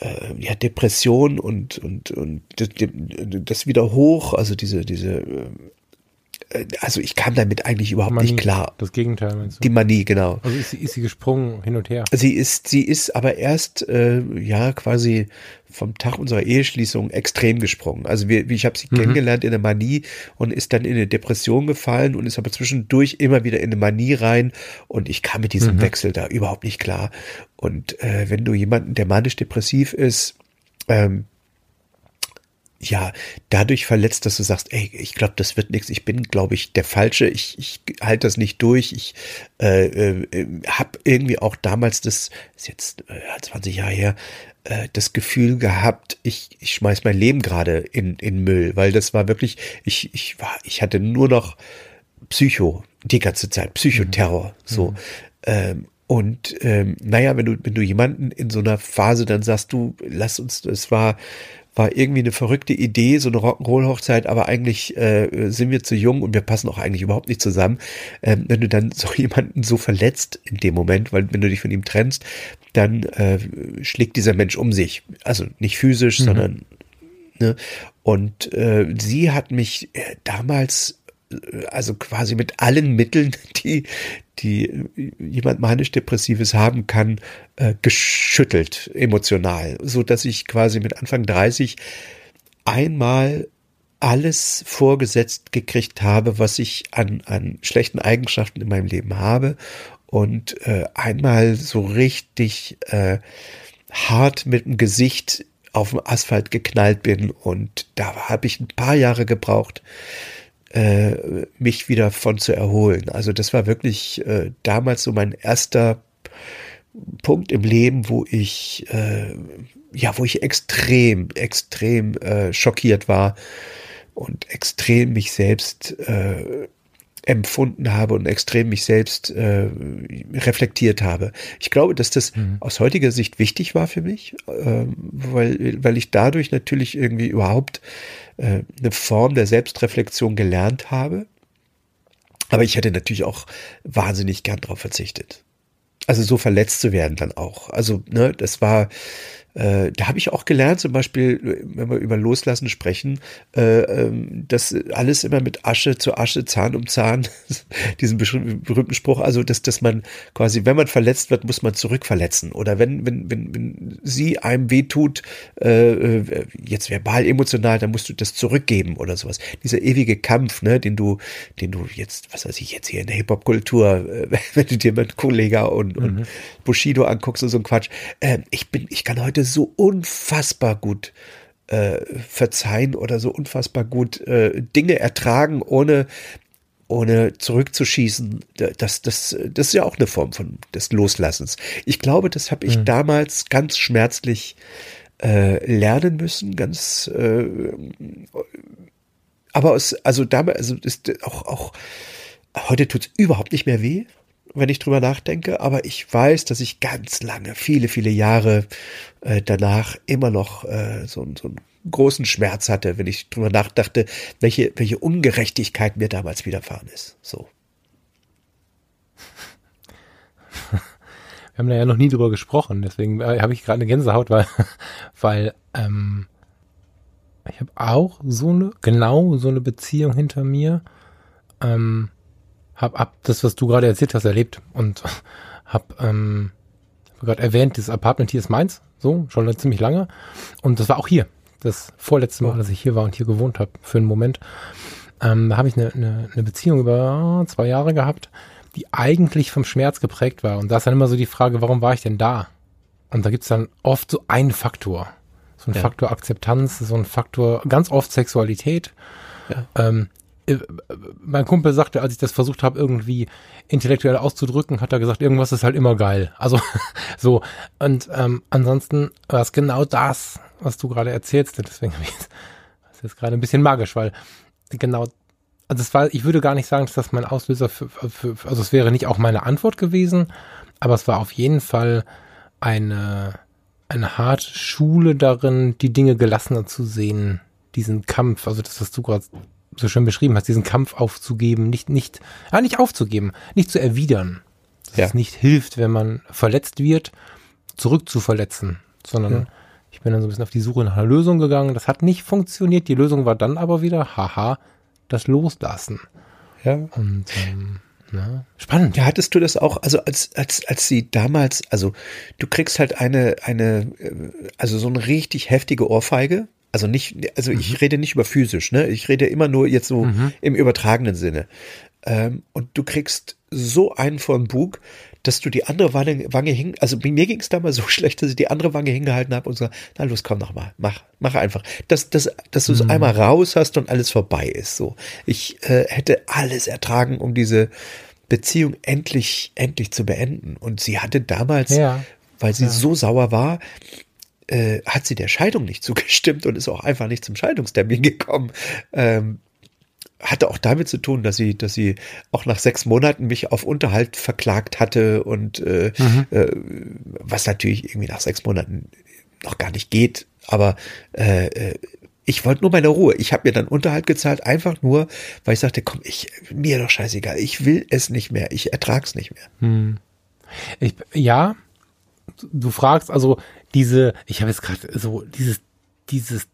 äh, ja, Depression und, und, und das, wieder hoch, also diese, diese äh, also ich kam damit eigentlich überhaupt Manie, nicht klar. Das Gegenteil meinst du? Die Manie, genau. Also ist sie, ist sie gesprungen hin und her? Sie ist, sie ist aber erst äh, ja quasi vom Tag unserer Eheschließung extrem gesprungen. Also wie, ich habe sie mhm. kennengelernt in der Manie und ist dann in eine Depression gefallen und ist aber zwischendurch immer wieder in eine Manie rein und ich kam mit diesem mhm. Wechsel da überhaupt nicht klar. Und äh, wenn du jemanden, der manisch-depressiv ist, ähm, ja, dadurch verletzt, dass du sagst, ey, ich glaube, das wird nichts, ich bin, glaube ich, der Falsche, ich, ich halte das nicht durch, ich äh, äh, habe irgendwie auch damals, das ist jetzt äh, 20 Jahre her, äh, das Gefühl gehabt, ich, ich schmeiß mein Leben gerade in, in Müll, weil das war wirklich, ich, ich war, ich hatte nur noch Psycho die ganze Zeit, Psychoterror, mhm. so. Mhm. Ähm, und ähm, naja, wenn du, wenn du jemanden in so einer Phase dann sagst, du, lass uns, es war war irgendwie eine verrückte Idee, so eine Rock'n'Roll-Hochzeit, aber eigentlich äh, sind wir zu jung und wir passen auch eigentlich überhaupt nicht zusammen. Ähm, wenn du dann so jemanden so verletzt in dem Moment, weil wenn du dich von ihm trennst, dann äh, schlägt dieser Mensch um sich. Also nicht physisch, mhm. sondern ne? Und äh, sie hat mich äh, damals also quasi mit allen Mitteln, die, die jemand manisch-depressives haben kann, äh, geschüttelt emotional, so dass ich quasi mit Anfang 30 einmal alles vorgesetzt gekriegt habe, was ich an, an schlechten Eigenschaften in meinem Leben habe. Und äh, einmal so richtig äh, hart mit dem Gesicht auf dem Asphalt geknallt bin. Und da habe ich ein paar Jahre gebraucht, äh, mich wieder von zu erholen. Also das war wirklich äh, damals so mein erster Punkt im Leben, wo ich äh, ja, wo ich extrem, extrem äh, schockiert war und extrem mich selbst äh, empfunden habe und extrem mich selbst äh, reflektiert habe. Ich glaube, dass das mhm. aus heutiger Sicht wichtig war für mich, äh, weil, weil ich dadurch natürlich irgendwie überhaupt äh, eine Form der Selbstreflexion gelernt habe. Aber ich hätte natürlich auch wahnsinnig gern darauf verzichtet. Also so verletzt zu werden dann auch. Also, ne, das war, äh, da habe ich auch gelernt, zum Beispiel, wenn wir über Loslassen sprechen, äh, ähm, dass alles immer mit Asche zu Asche, Zahn um Zahn, diesen berühmten Spruch, also dass, dass man quasi, wenn man verletzt wird, muss man zurückverletzen. Oder wenn, wenn, wenn, wenn sie einem wehtut, äh, äh, jetzt verbal, emotional, dann musst du das zurückgeben oder sowas. Dieser ewige Kampf, ne, den du, den du jetzt, was weiß ich, jetzt hier in der Hip-Hop-Kultur, äh, wenn du dir mit Kollega und, mhm. und Bushido anguckst und so ein Quatsch, äh, ich bin, ich kann heute so unfassbar gut äh, verzeihen oder so unfassbar gut äh, Dinge ertragen, ohne ohne zurückzuschießen, das, das, das ist ja auch eine Form von des Loslassens. Ich glaube, das habe ich mhm. damals ganz schmerzlich äh, lernen müssen, ganz äh, aber es, also damals, also ist auch, auch heute tut's überhaupt nicht mehr weh wenn ich drüber nachdenke, aber ich weiß, dass ich ganz lange, viele, viele Jahre äh, danach immer noch äh, so, so einen großen Schmerz hatte, wenn ich drüber nachdachte, welche, welche Ungerechtigkeit mir damals widerfahren ist. So. Wir haben da ja noch nie drüber gesprochen, deswegen äh, habe ich gerade eine Gänsehaut, weil, weil ähm, ich habe auch so eine, genau so eine Beziehung hinter mir. Ähm, hab ab das, was du gerade erzählt hast, erlebt und hab, ähm, gerade erwähnt, dieses Apartment hier ist meins, so, schon ziemlich lange. Und das war auch hier. Das vorletzte Mal, dass ich hier war und hier gewohnt habe, für einen Moment. Ähm, da habe ich eine, eine, eine Beziehung über zwei Jahre gehabt die eigentlich vom Schmerz geprägt war. Und da ist dann immer so die Frage, warum war ich denn da? Und da gibt's dann oft so einen Faktor. So ein ja. Faktor Akzeptanz, so ein Faktor, ganz oft Sexualität. Ja. Ähm, äh, mein Kumpel sagte, als ich das versucht habe, irgendwie intellektuell auszudrücken, hat er gesagt, irgendwas ist halt immer geil. Also so. Und ähm, ansonsten war es genau das, was du gerade erzählst. Deswegen habe ich das ist jetzt gerade ein bisschen magisch, weil genau also es war, ich würde gar nicht sagen, dass das mein Auslöser für, für, also es wäre nicht auch meine Antwort gewesen, aber es war auf jeden Fall eine, eine harte Schule darin, die Dinge gelassener zu sehen, diesen Kampf, also das, was du gerade so schön beschrieben hast, diesen Kampf aufzugeben, nicht, nicht, ah, nicht aufzugeben, nicht zu erwidern. Dass ja. es nicht hilft, wenn man verletzt wird, zurück zu verletzen, sondern ja. ich bin dann so ein bisschen auf die Suche nach einer Lösung gegangen. Das hat nicht funktioniert. Die Lösung war dann aber wieder, haha, das Loslassen. Ja. Und ähm, na, spannend. Ja, hattest du das auch, also als, als, als sie damals, also du kriegst halt eine, eine, äh, also so eine richtig heftige Ohrfeige. Also nicht, also mhm. ich rede nicht über physisch, ne? Ich rede immer nur jetzt so mhm. im übertragenen Sinne. Ähm, und du kriegst so einen von Bug, dass du die andere Wange, Wange hing, also mir ging es damals so schlecht, dass ich die andere Wange hingehalten habe und so, na los, komm noch mal, mach, mach einfach. Dass, dass, dass du es mhm. einmal raus hast und alles vorbei ist. So, ich äh, hätte alles ertragen, um diese Beziehung endlich, endlich zu beenden. Und sie hatte damals, ja. weil sie ja. so sauer war, äh, hat sie der Scheidung nicht zugestimmt und ist auch einfach nicht zum Scheidungstermin gekommen. Ähm, hatte auch damit zu tun, dass sie, dass sie auch nach sechs Monaten mich auf Unterhalt verklagt hatte und äh, mhm. äh, was natürlich irgendwie nach sechs Monaten noch gar nicht geht. Aber äh, äh ich wollte nur meine Ruhe. Ich habe mir dann Unterhalt gezahlt, einfach nur, weil ich sagte, komm, ich mir doch scheißegal, ich will es nicht mehr, ich ertrag's nicht mehr. Hm. Ich, ja, du fragst also diese, ich habe jetzt gerade so dieses, dieses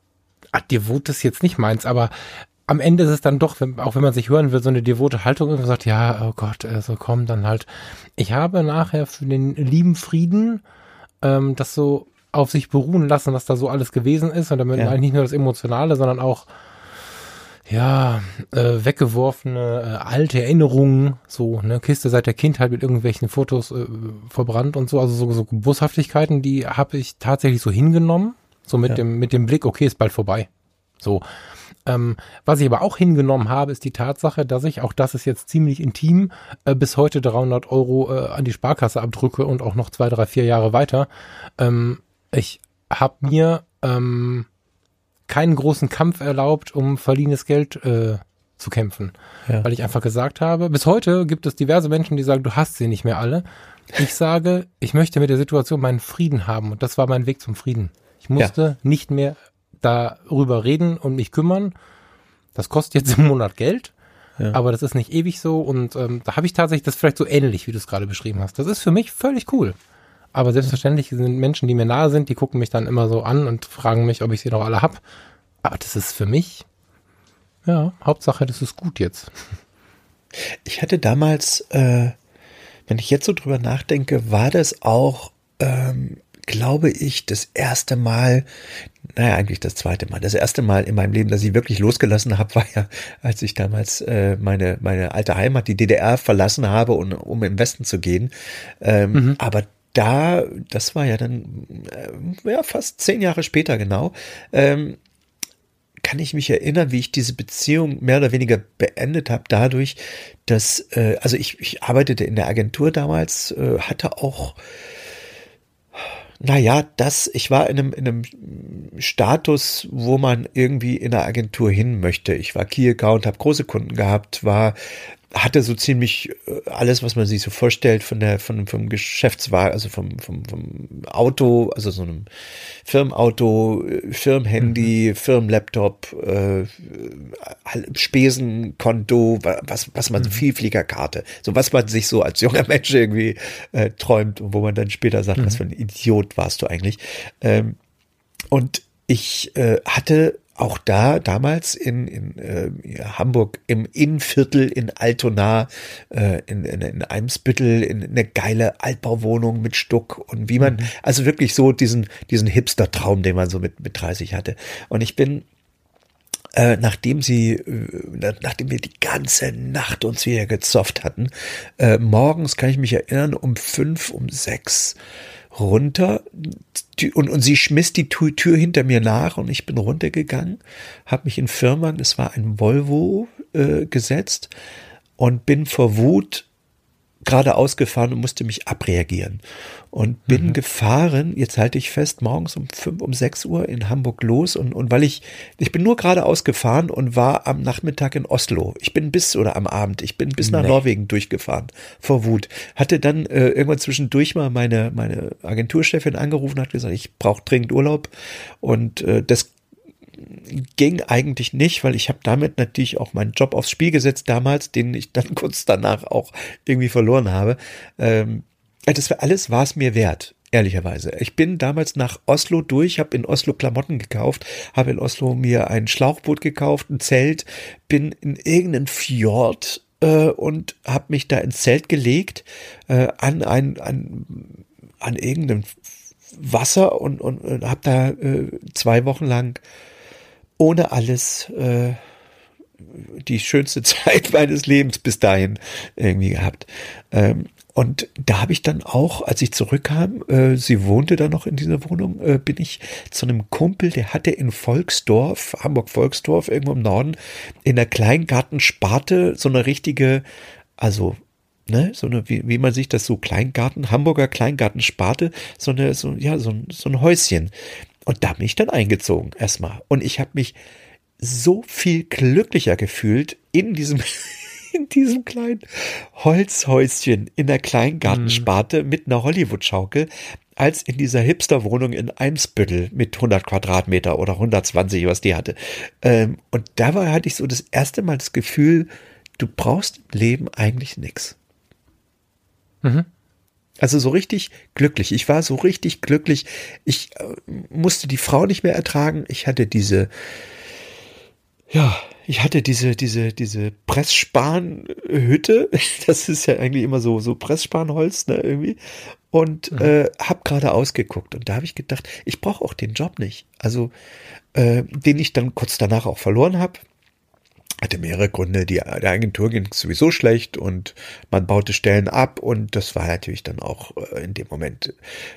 Ach, devot ist jetzt nicht meins, aber am Ende ist es dann doch, wenn, auch wenn man sich hören will, so eine devote Haltung und sagt, ja, oh Gott, also komm, dann halt. Ich habe nachher für den lieben Frieden ähm, das so auf sich beruhen lassen, was da so alles gewesen ist. Und damit ja. nicht nur das Emotionale, sondern auch ja, äh, weggeworfene äh, alte Erinnerungen, so, ne, Kiste seit der Kindheit mit irgendwelchen Fotos äh, verbrannt und so, also so, so Boshaftigkeiten, die habe ich tatsächlich so hingenommen, so mit ja. dem mit dem Blick, okay, ist bald vorbei. So. Ähm, was ich aber auch hingenommen habe, ist die Tatsache, dass ich, auch das ist jetzt ziemlich intim, äh, bis heute 300 Euro äh, an die Sparkasse abdrücke und auch noch zwei, drei, vier Jahre weiter. Ähm, ich habe mir ähm, keinen großen Kampf erlaubt, um verliehenes Geld äh, zu kämpfen. Ja. Weil ich einfach gesagt habe, bis heute gibt es diverse Menschen, die sagen, du hast sie nicht mehr alle. Ich sage, ich möchte mit der Situation meinen Frieden haben und das war mein Weg zum Frieden. Ich musste ja. nicht mehr darüber reden und mich kümmern. Das kostet jetzt im Monat Geld, ja. aber das ist nicht ewig so und ähm, da habe ich tatsächlich das vielleicht so ähnlich, wie du es gerade beschrieben hast. Das ist für mich völlig cool. Aber selbstverständlich sind Menschen, die mir nahe sind, die gucken mich dann immer so an und fragen mich, ob ich sie noch alle hab. Aber das ist für mich, ja, Hauptsache, das ist gut jetzt. Ich hatte damals, äh, wenn ich jetzt so drüber nachdenke, war das auch ähm, glaube ich, das erste Mal, naja, eigentlich das zweite Mal. Das erste Mal in meinem Leben, dass ich wirklich losgelassen habe, war ja, als ich damals äh, meine, meine alte Heimat, die DDR, verlassen habe, um, um im Westen zu gehen. Ähm, mhm. Aber da, das war ja dann äh, ja, fast zehn Jahre später genau, ähm, kann ich mich erinnern, wie ich diese Beziehung mehr oder weniger beendet habe, dadurch, dass, äh, also ich, ich arbeitete in der Agentur damals, äh, hatte auch naja, das, ich war in einem, in einem Status, wo man irgendwie in einer Agentur hin möchte. Ich war Key Account, habe große Kunden gehabt, war hatte so ziemlich äh, alles, was man sich so vorstellt von der, von, vom Geschäftswagen, also vom, vom, vom Auto, also so einem Firmenauto, äh, Firmenhandy, mhm. Firmenlaptop, äh, Spesenkonto, was, was man, mhm. Vielfliegerkarte, so was man sich so als junger Mensch irgendwie äh, träumt und wo man dann später sagt, mhm. was für ein Idiot warst du eigentlich. Ähm, und ich äh, hatte auch da damals in, in äh, Hamburg im Innenviertel in Altona, äh, in, in, in Eimsbüttel, in, in eine geile Altbauwohnung mit Stuck und wie man, mhm. also wirklich so diesen, diesen Hipster-Traum, den man so mit, mit 30 hatte. Und ich bin äh, nachdem sie, äh, nachdem wir die ganze Nacht uns wieder gezofft hatten, äh, morgens kann ich mich erinnern, um fünf, um sechs runter und, und sie schmiss die Tür hinter mir nach und ich bin runtergegangen, habe mich in Firma, es war ein Volvo, äh, gesetzt und bin vor Wut geradeaus gefahren und musste mich abreagieren. Und bin mhm. gefahren, jetzt halte ich fest, morgens um fünf, um sechs Uhr in Hamburg los und, und weil ich, ich bin nur geradeaus gefahren und war am Nachmittag in Oslo. Ich bin bis, oder am Abend, ich bin bis nach nee. Norwegen durchgefahren, vor Wut. Hatte dann äh, irgendwann zwischendurch mal meine, meine Agenturchefin angerufen, hat gesagt, ich brauche dringend Urlaub und äh, das ging eigentlich nicht, weil ich habe damit natürlich auch meinen Job aufs Spiel gesetzt damals, den ich dann kurz danach auch irgendwie verloren habe. Ähm, das war alles war es mir wert, ehrlicherweise. Ich bin damals nach Oslo durch, habe in Oslo Klamotten gekauft, habe in Oslo mir ein Schlauchboot gekauft, ein Zelt, bin in irgendeinen Fjord äh, und habe mich da ins Zelt gelegt äh, an ein an, an irgendeinem Wasser und, und, und habe da äh, zwei Wochen lang ohne alles äh, die schönste Zeit meines Lebens bis dahin irgendwie gehabt. Ähm, und da habe ich dann auch, als ich zurückkam, äh, sie wohnte da noch in dieser Wohnung, äh, bin ich zu einem Kumpel, der hatte in Volksdorf, Hamburg-Volksdorf, irgendwo im Norden, in der Kleingartensparte so eine richtige, also ne, so eine, wie, wie man sich das so Kleingarten, Hamburger Kleingartensparte, so eine, so, ja, so, so ein Häuschen. Und da bin ich dann eingezogen erstmal. Und ich habe mich so viel glücklicher gefühlt in diesem in diesem kleinen Holzhäuschen in der Kleingartensparte mhm. mit einer Hollywood-Schaukel als in dieser Hipster-Wohnung in Eimsbüttel mit 100 Quadratmeter oder 120, was die hatte. Ähm, und da war, hatte ich so das erste Mal das Gefühl, du brauchst im Leben eigentlich nichts. Mhm. Also so richtig glücklich. Ich war so richtig glücklich. Ich äh, musste die Frau nicht mehr ertragen. Ich hatte diese, ja, ich hatte diese, diese, diese Pressspanhütte. Das ist ja eigentlich immer so, so Pressspanholz, ne, irgendwie. Und mhm. äh, hab gerade ausgeguckt. Und da habe ich gedacht, ich brauche auch den Job nicht. Also, äh, den ich dann kurz danach auch verloren habe hatte mehrere Gründe. Die, der Agentur ging sowieso schlecht und man baute Stellen ab und das war natürlich dann auch äh, in dem Moment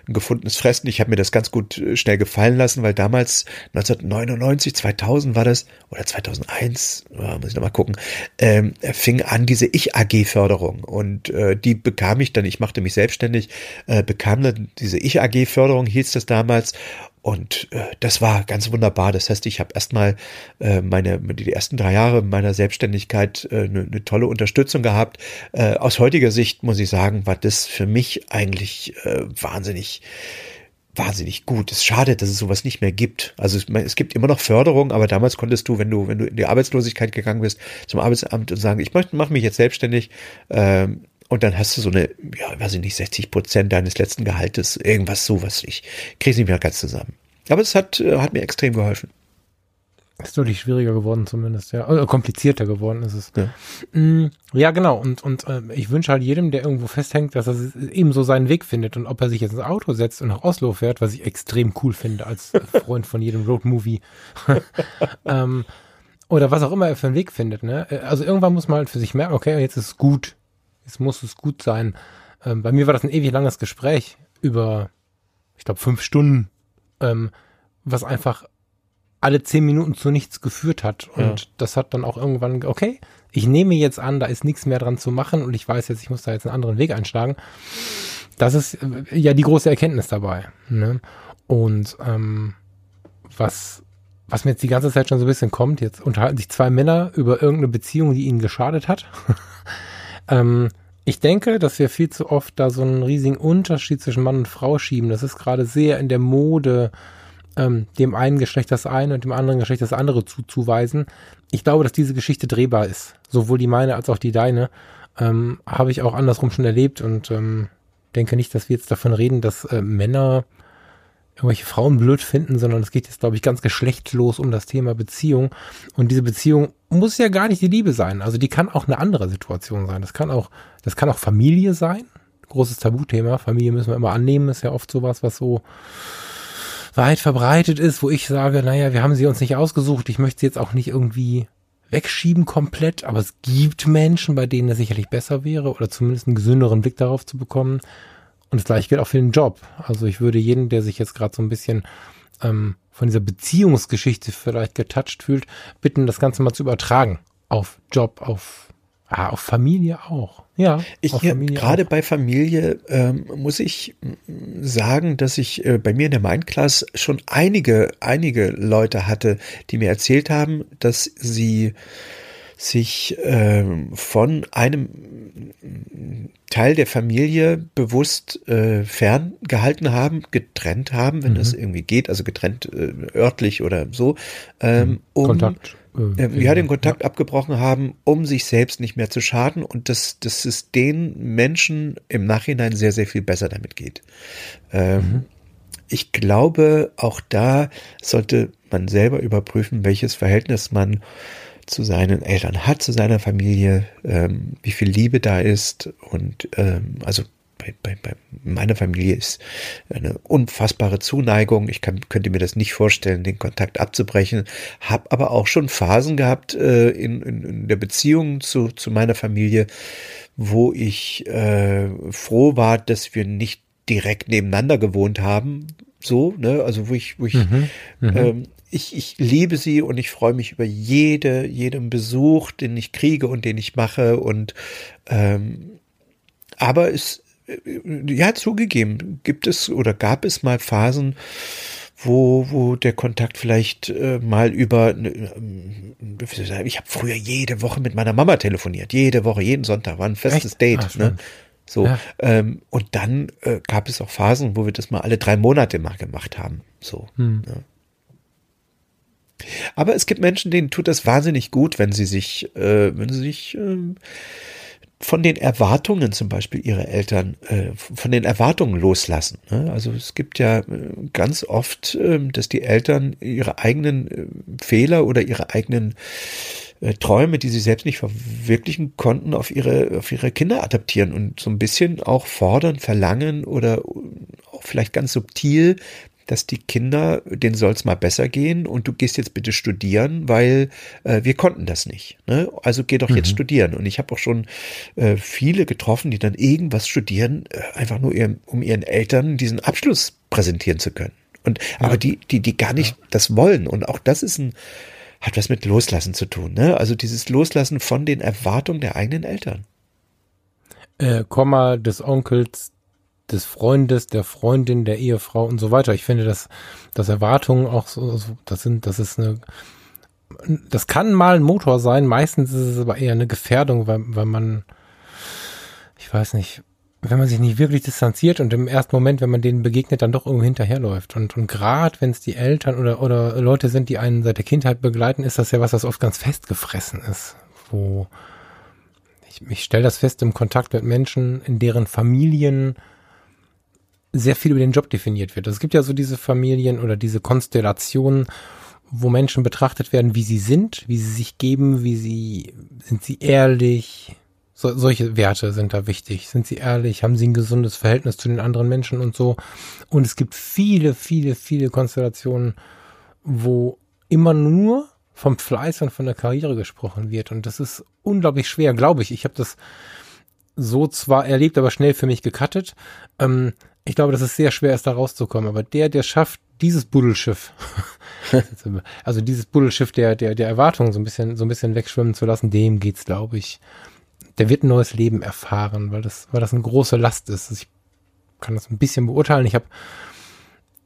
ein gefundenes Fressen. Ich habe mir das ganz gut äh, schnell gefallen lassen, weil damals 1999, 2000 war das oder 2001, muss ich noch mal gucken, ähm, fing an diese Ich-AG-Förderung und äh, die bekam ich dann. Ich machte mich selbstständig, äh, bekam dann diese Ich-AG-Förderung hieß das damals und äh, das war ganz wunderbar. Das heißt, ich habe erstmal äh, meine die ersten drei Jahre meiner Selbstständigkeit eine äh, ne, ne tolle Unterstützung gehabt. Äh, aus heutiger Sicht muss ich sagen, war das für mich eigentlich äh, wahnsinnig wahnsinnig gut. Es ist schade, dass es sowas nicht mehr gibt. Also es, es, gibt immer noch Förderung, aber damals konntest du, wenn du, wenn du in die Arbeitslosigkeit gegangen bist, zum Arbeitsamt und sagen, ich möchte, mache mich jetzt selbstständig, ähm, und dann hast du so eine, ja, weiß ich nicht, 60 Prozent deines letzten Gehaltes, irgendwas so, was ich kriege nicht mehr ganz zusammen. Aber es hat, äh, hat mir extrem geholfen. Ist deutlich schwieriger geworden zumindest, ja. Oder komplizierter geworden ist es. Ja, mm, ja genau. Und, und äh, ich wünsche halt jedem, der irgendwo festhängt, dass er eben so seinen Weg findet. Und ob er sich jetzt ins Auto setzt und nach Oslo fährt, was ich extrem cool finde als Freund von jedem Roadmovie. ähm, oder was auch immer er für einen Weg findet. Ne? Äh, also irgendwann muss man halt für sich merken, okay, jetzt ist es gut. Jetzt muss es gut sein. Ähm, bei mir war das ein ewig langes Gespräch über, ich glaube, fünf Stunden, ähm, was einfach alle zehn Minuten zu nichts geführt hat. Und ja. das hat dann auch irgendwann, okay, ich nehme jetzt an, da ist nichts mehr dran zu machen und ich weiß jetzt, ich muss da jetzt einen anderen Weg einschlagen. Das ist äh, ja die große Erkenntnis dabei. Ne? Und ähm, was, was mir jetzt die ganze Zeit schon so ein bisschen kommt, jetzt unterhalten sich zwei Männer über irgendeine Beziehung, die ihnen geschadet hat. Ähm, ich denke, dass wir viel zu oft da so einen riesigen Unterschied zwischen Mann und Frau schieben. Das ist gerade sehr in der Mode, ähm, dem einen Geschlecht das eine und dem anderen Geschlecht das andere zuzuweisen. Ich glaube, dass diese Geschichte drehbar ist. Sowohl die meine als auch die deine. Ähm, Habe ich auch andersrum schon erlebt und ähm, denke nicht, dass wir jetzt davon reden, dass äh, Männer irgendwelche Frauen blöd finden, sondern es geht jetzt, glaube ich, ganz geschlechtlos um das Thema Beziehung. Und diese Beziehung muss ja gar nicht die Liebe sein. Also die kann auch eine andere Situation sein. Das kann auch, das kann auch Familie sein. Großes Tabuthema. Familie müssen wir immer annehmen, ist ja oft sowas, was so weit verbreitet ist, wo ich sage, naja, wir haben sie uns nicht ausgesucht. Ich möchte sie jetzt auch nicht irgendwie wegschieben komplett, aber es gibt Menschen, bei denen es sicherlich besser wäre oder zumindest einen gesünderen Blick darauf zu bekommen. Und das gleiche gilt auch für den Job. Also ich würde jeden, der sich jetzt gerade so ein bisschen ähm, von dieser Beziehungsgeschichte vielleicht getoucht fühlt, bitten, das Ganze mal zu übertragen auf Job, auf, ah, auf Familie auch. Ja, ich gerade bei Familie ähm, muss ich sagen, dass ich äh, bei mir in der Mindclass schon einige, einige Leute hatte, die mir erzählt haben, dass sie sich äh, von einem Teil der Familie bewusst äh, ferngehalten haben, getrennt haben, wenn mhm. das irgendwie geht, also getrennt äh, örtlich oder so, ähm, mhm. um Kontakt. Äh, äh, ja, den Kontakt ja. abgebrochen haben, um sich selbst nicht mehr zu schaden und dass, dass es den Menschen im Nachhinein sehr, sehr viel besser damit geht. Ähm, mhm. Ich glaube, auch da sollte man selber überprüfen, welches Verhältnis man zu seinen Eltern hat, zu seiner Familie, ähm, wie viel Liebe da ist und ähm, also bei, bei, bei meiner Familie ist eine unfassbare Zuneigung. Ich kann, könnte mir das nicht vorstellen, den Kontakt abzubrechen. Hab aber auch schon Phasen gehabt äh, in, in, in der Beziehung zu, zu meiner Familie, wo ich äh, froh war, dass wir nicht direkt nebeneinander gewohnt haben. So, ne, also wo ich, wo ich mhm, mhm. ähm, ich, ich liebe sie und ich freue mich über jede, jeden Besuch, den ich kriege und den ich mache. Und ähm, aber es, äh, ja, zugegeben, gibt es oder gab es mal Phasen, wo, wo der Kontakt vielleicht äh, mal über, äh, ich habe früher jede Woche mit meiner Mama telefoniert, jede Woche, jeden Sonntag, war ein festes Echt? Date. Ah, ne? So. Ja. Ähm, und dann äh, gab es auch Phasen, wo wir das mal alle drei Monate mal gemacht haben. So. Hm. Ja. Aber es gibt Menschen, denen tut das wahnsinnig gut, wenn sie sich, äh, wenn sie sich äh, von den Erwartungen zum Beispiel ihrer Eltern, äh, von den Erwartungen loslassen. Ne? Also es gibt ja äh, ganz oft, äh, dass die Eltern ihre eigenen äh, Fehler oder ihre eigenen äh, Träume, die sie selbst nicht verwirklichen konnten, auf ihre, auf ihre Kinder adaptieren und so ein bisschen auch fordern, verlangen oder auch vielleicht ganz subtil dass die Kinder, denen soll es mal besser gehen und du gehst jetzt bitte studieren, weil äh, wir konnten das nicht. Ne? Also geh doch mhm. jetzt studieren. Und ich habe auch schon äh, viele getroffen, die dann irgendwas studieren, äh, einfach nur ihrem, um ihren Eltern diesen Abschluss präsentieren zu können. Und ja. aber die, die, die gar nicht ja. das wollen. Und auch das ist ein, hat was mit Loslassen zu tun. Ne? Also dieses Loslassen von den Erwartungen der eigenen Eltern. Äh, Komma des Onkels, des Freundes, der Freundin, der Ehefrau und so weiter. Ich finde, dass, dass Erwartungen auch so, das sind, das ist eine, das kann mal ein Motor sein, meistens ist es aber eher eine Gefährdung, weil, weil man, ich weiß nicht, wenn man sich nicht wirklich distanziert und im ersten Moment, wenn man denen begegnet, dann doch irgendwo hinterherläuft. Und, und gerade wenn es die Eltern oder, oder Leute sind, die einen seit der Kindheit begleiten, ist das ja was, was oft ganz festgefressen ist. Wo ich, ich stelle das fest im Kontakt mit Menschen, in deren Familien sehr viel über den Job definiert wird. Also es gibt ja so diese Familien oder diese Konstellationen, wo Menschen betrachtet werden, wie sie sind, wie sie sich geben, wie sie, sind sie ehrlich, so, solche Werte sind da wichtig. Sind sie ehrlich? Haben sie ein gesundes Verhältnis zu den anderen Menschen und so? Und es gibt viele, viele, viele Konstellationen, wo immer nur vom Fleiß und von der Karriere gesprochen wird. Und das ist unglaublich schwer, glaube ich. Ich habe das so zwar erlebt, aber schnell für mich gecuttet. Ähm, ich glaube, dass es sehr schwer ist, da rauszukommen. Aber der, der schafft, dieses Buddelschiff, also dieses Buddelschiff der, der, der Erwartungen so ein bisschen, so ein bisschen wegschwimmen zu lassen, dem geht's, glaube ich. Der wird ein neues Leben erfahren, weil das, weil das eine große Last ist. Ich kann das ein bisschen beurteilen. Ich habe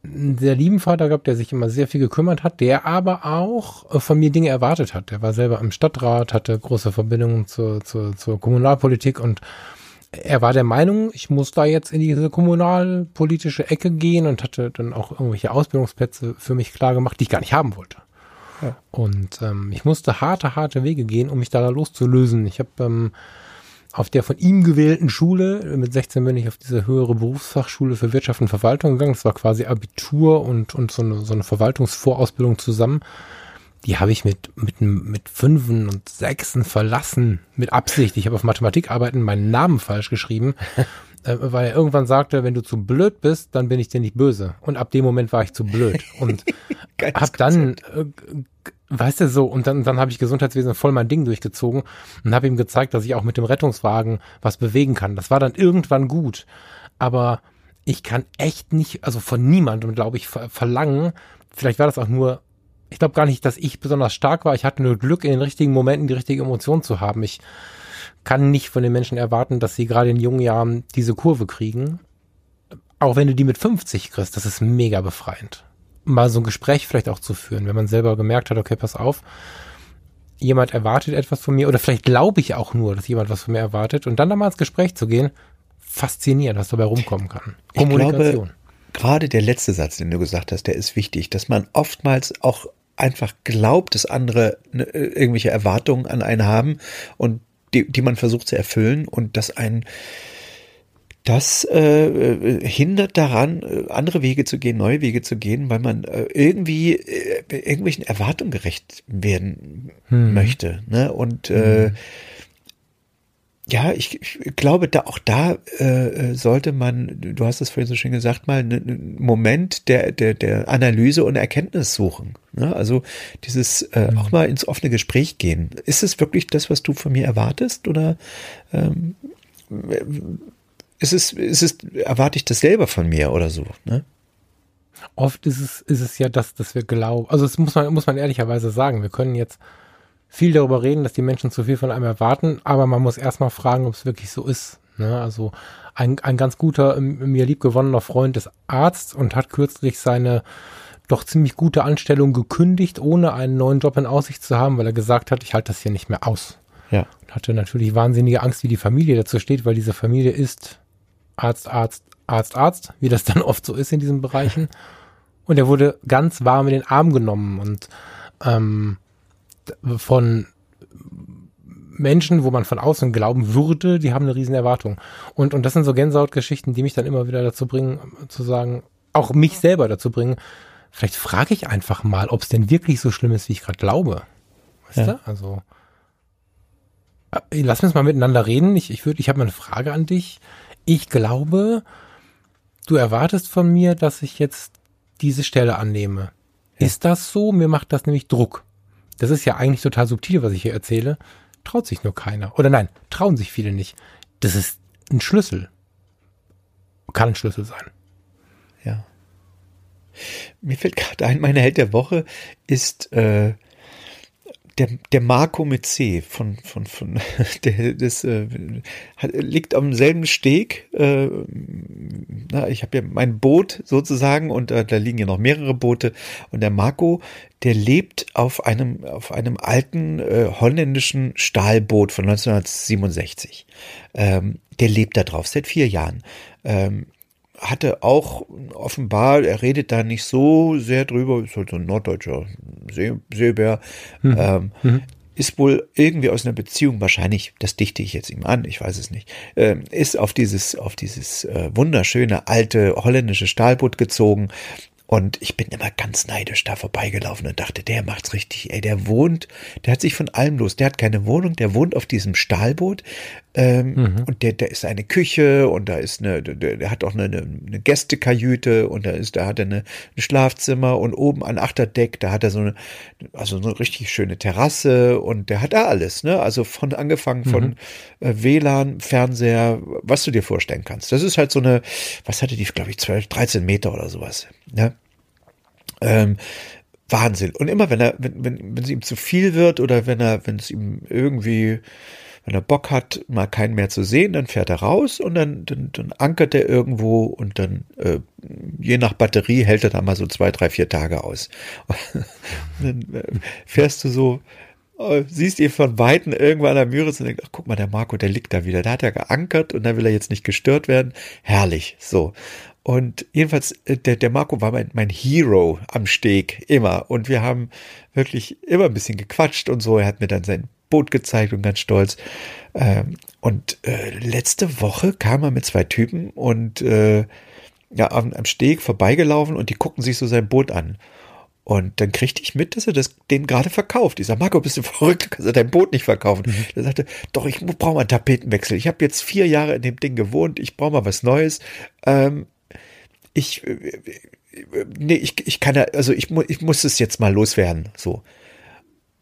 einen sehr lieben Vater gehabt, der sich immer sehr viel gekümmert hat, der aber auch von mir Dinge erwartet hat. Der war selber im Stadtrat, hatte große Verbindungen zur, zur, zur Kommunalpolitik und er war der Meinung, ich muss da jetzt in diese kommunalpolitische Ecke gehen und hatte dann auch irgendwelche Ausbildungsplätze für mich klar gemacht, die ich gar nicht haben wollte. Ja. Und ähm, ich musste harte, harte Wege gehen, um mich da loszulösen. Ich habe ähm, auf der von ihm gewählten Schule, mit 16 bin ich auf diese höhere Berufsfachschule für Wirtschaft und Verwaltung gegangen. Das war quasi Abitur und, und so eine, so eine Verwaltungsvorausbildung zusammen die habe ich mit, mit, mit Fünfen und Sechsen verlassen, mit Absicht. Ich habe auf Mathematikarbeiten meinen Namen falsch geschrieben, äh, weil er irgendwann sagte, wenn du zu blöd bist, dann bin ich dir nicht böse. Und ab dem Moment war ich zu blöd. Und hab dann, äh, weißt du so, und dann, dann habe ich Gesundheitswesen voll mein Ding durchgezogen und habe ihm gezeigt, dass ich auch mit dem Rettungswagen was bewegen kann. Das war dann irgendwann gut. Aber ich kann echt nicht, also von niemandem, glaube ich, verlangen, vielleicht war das auch nur ich glaube gar nicht, dass ich besonders stark war. Ich hatte nur Glück, in den richtigen Momenten die richtige Emotion zu haben. Ich kann nicht von den Menschen erwarten, dass sie gerade in jungen Jahren diese Kurve kriegen. Auch wenn du die mit 50 kriegst, das ist mega befreiend. Mal so ein Gespräch vielleicht auch zu führen, wenn man selber gemerkt hat, okay, pass auf, jemand erwartet etwas von mir oder vielleicht glaube ich auch nur, dass jemand was von mir erwartet und dann da mal ins Gespräch zu gehen, faszinierend, was dabei rumkommen kann. Kommunikation. Ich glaube, gerade der letzte Satz, den du gesagt hast, der ist wichtig, dass man oftmals auch einfach glaubt, dass andere ne, irgendwelche Erwartungen an einen haben und die, die man versucht zu erfüllen und dass ein das äh, hindert daran, äh, andere Wege zu gehen, neue Wege zu gehen, weil man äh, irgendwie äh, irgendwelchen Erwartungen gerecht werden hm. möchte. Ne? Und äh, hm ja, ich, ich glaube, da auch da äh, sollte man, du hast es vorhin so schön gesagt, mal einen Moment der, der, der Analyse und Erkenntnis suchen. Ne? Also dieses äh, mhm. auch mal ins offene Gespräch gehen. Ist es wirklich das, was du von mir erwartest? Oder ähm, ist es, ist es, erwarte ich das selber von mir oder so? Ne? Oft ist es, ist es ja das, dass wir glauben. Also das muss man, muss man ehrlicherweise sagen. Wir können jetzt viel darüber reden, dass die Menschen zu viel von einem erwarten, aber man muss erstmal fragen, ob es wirklich so ist. Ne? Also ein, ein ganz guter, mir liebgewonnener Freund ist Arzt und hat kürzlich seine doch ziemlich gute Anstellung gekündigt, ohne einen neuen Job in Aussicht zu haben, weil er gesagt hat, ich halte das hier nicht mehr aus. Ja. Und hatte natürlich wahnsinnige Angst, wie die Familie dazu steht, weil diese Familie ist Arzt, Arzt, Arzt, Arzt, wie das dann oft so ist in diesen Bereichen. Und er wurde ganz warm in den Arm genommen und ähm, von Menschen, wo man von außen glauben würde, die haben eine riesen Erwartung. Und, und das sind so Gänsehautgeschichten, die mich dann immer wieder dazu bringen, zu sagen, auch mich selber dazu bringen, vielleicht frage ich einfach mal, ob es denn wirklich so schlimm ist, wie ich gerade glaube. Weißt ja. du? Also, äh, lass uns mal miteinander reden. Ich, ich würde, ich habe mal eine Frage an dich. Ich glaube, du erwartest von mir, dass ich jetzt diese Stelle annehme. Ja. Ist das so? Mir macht das nämlich Druck das ist ja eigentlich total subtil, was ich hier erzähle, traut sich nur keiner. Oder nein, trauen sich viele nicht. Das ist ein Schlüssel. Kann ein Schlüssel sein. Ja. Mir fällt gerade ein, meine Held der Woche ist äh, der, der Marco mit C von, von, von der, das äh, liegt am selben Steg. Äh, na, ich habe ja mein Boot sozusagen und äh, da liegen ja noch mehrere Boote. Und der Marco, der lebt auf einem, auf einem alten äh, holländischen Stahlboot von 1967. Ähm, der lebt da drauf seit vier Jahren. Ähm, hatte auch offenbar, er redet da nicht so sehr drüber, ist halt so ein norddeutscher See, Seebär, mhm. Ähm, mhm. ist wohl irgendwie aus einer Beziehung, wahrscheinlich, das dichte ich jetzt ihm an, ich weiß es nicht, äh, ist auf dieses, auf dieses äh, wunderschöne alte holländische Stahlboot gezogen und ich bin immer ganz neidisch da vorbeigelaufen und dachte, der macht's richtig. Ey, der wohnt, der hat sich von allem los. Der hat keine Wohnung, der wohnt auf diesem Stahlboot. Ähm, mhm. Und der, der ist eine Küche und da ist eine, der, der hat auch eine, eine Gästekajüte und da ist, da hat er eine, ein Schlafzimmer und oben ein Achterdeck, da hat er so eine, also so eine richtig schöne Terrasse und der hat da alles, ne? Also von angefangen von mhm. äh, WLAN, Fernseher, was du dir vorstellen kannst. Das ist halt so eine, was hatte die, glaube ich, 12, 13 Meter oder sowas. Ne? Ähm, Wahnsinn. Und immer wenn er, wenn, wenn, wenn es ihm zu viel wird oder wenn er, wenn es ihm irgendwie wenn er Bock hat, mal keinen mehr zu sehen, dann fährt er raus und dann, dann, dann ankert er irgendwo und dann, äh, je nach Batterie, hält er da mal so zwei, drei, vier Tage aus. dann äh, fährst du so, äh, siehst ihn von Weitem irgendwann an der Müritz und denkst, ach guck mal, der Marco, der liegt da wieder. Da hat er geankert und da will er jetzt nicht gestört werden. Herrlich, so. Und jedenfalls, äh, der, der Marco war mein, mein Hero am Steg, immer. Und wir haben wirklich immer ein bisschen gequatscht und so. Er hat mir dann sein Boot gezeigt und ganz stolz. Ähm, und äh, letzte Woche kam er mit zwei Typen und äh, ja, am, am Steg vorbeigelaufen und die guckten sich so sein Boot an. Und dann kriegte ich mit, dass er das den gerade verkauft. Ich sag, Marco, bist du verrückt? Du kannst dein Boot nicht verkaufen. Mhm. Er sagte, doch, ich brauche mal einen Tapetenwechsel. Ich habe jetzt vier Jahre in dem Ding gewohnt. Ich brauche mal was Neues. Ähm, ich, äh, nee, ich, ich kann, also ich, ich muss es jetzt mal loswerden, so.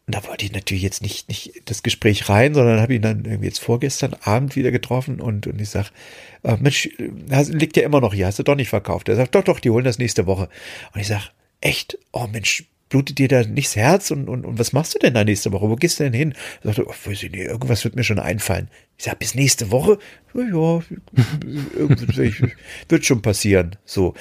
Und da wollte ich natürlich jetzt nicht, nicht das Gespräch rein, sondern habe ihn dann irgendwie jetzt vorgestern Abend wieder getroffen und, und ich sag, äh, Mensch, liegt ja immer noch hier, hast du doch nicht verkauft. Er sagt, doch, doch, die holen das nächste Woche. Und ich sag, echt? Oh Mensch, blutet dir da nichts Herz und, und, und was machst du denn da nächste Woche? Wo gehst du denn hin? Er sagte, oh, weiß ich nicht, irgendwas wird mir schon einfallen. Ich sag, bis nächste Woche? Ja, ja wird schon passieren. So.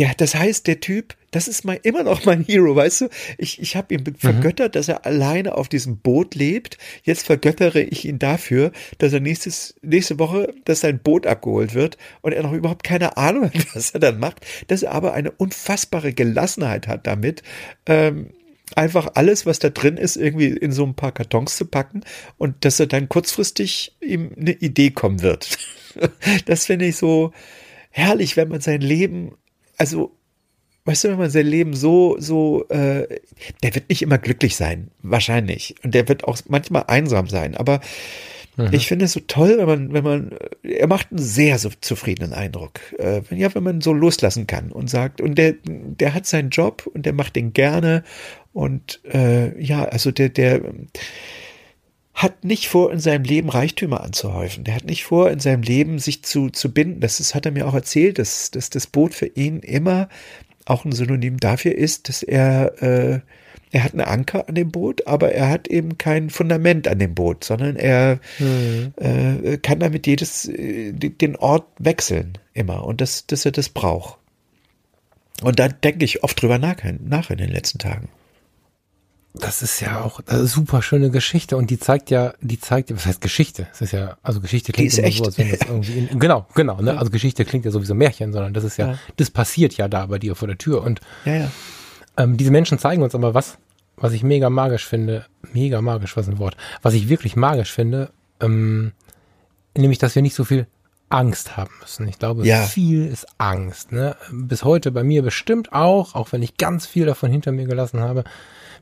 Der, das heißt, der Typ, das ist mein, immer noch mein Hero, weißt du? Ich, ich habe ihn mhm. vergöttert, dass er alleine auf diesem Boot lebt. Jetzt vergöttere ich ihn dafür, dass er nächstes, nächste Woche, dass sein Boot abgeholt wird und er noch überhaupt keine Ahnung hat, was er dann macht, dass er aber eine unfassbare Gelassenheit hat damit, ähm, einfach alles, was da drin ist, irgendwie in so ein paar Kartons zu packen und dass er dann kurzfristig ihm eine Idee kommen wird. Das finde ich so herrlich, wenn man sein Leben also, weißt du, wenn man sein Leben so, so, äh, der wird nicht immer glücklich sein, wahrscheinlich. Und der wird auch manchmal einsam sein, aber mhm. ich finde es so toll, wenn man, wenn man, er macht einen sehr so zufriedenen Eindruck. Äh, ja, wenn man so loslassen kann und sagt, und der, der hat seinen Job und der macht den gerne und äh, ja, also der, der, hat nicht vor, in seinem Leben Reichtümer anzuhäufen. Der hat nicht vor, in seinem Leben sich zu, zu binden. Das ist, hat er mir auch erzählt, dass, dass das Boot für ihn immer auch ein Synonym dafür ist, dass er, äh, er hat einen Anker an dem Boot, aber er hat eben kein Fundament an dem Boot, sondern er mhm. äh, kann damit jedes, äh, den Ort wechseln immer und das, dass er das braucht. Und da denke ich oft drüber nach, nach in den letzten Tagen das ist ja auch eine super schöne Geschichte und die zeigt ja, die zeigt, was heißt Geschichte? Es ist ja, also Geschichte klingt echt. so, als wenn das irgendwie, in, genau, genau, ne? Also Geschichte klingt ja sowieso Märchen, sondern das ist ja, ja, das passiert ja da bei dir vor der Tür und ja, ja. Ähm, diese Menschen zeigen uns aber was, was ich mega magisch finde, mega magisch, was ein Wort, was ich wirklich magisch finde, ähm, nämlich, dass wir nicht so viel Angst haben müssen. Ich glaube, ja. viel ist Angst. Ne? Bis heute bei mir bestimmt auch, auch wenn ich ganz viel davon hinter mir gelassen habe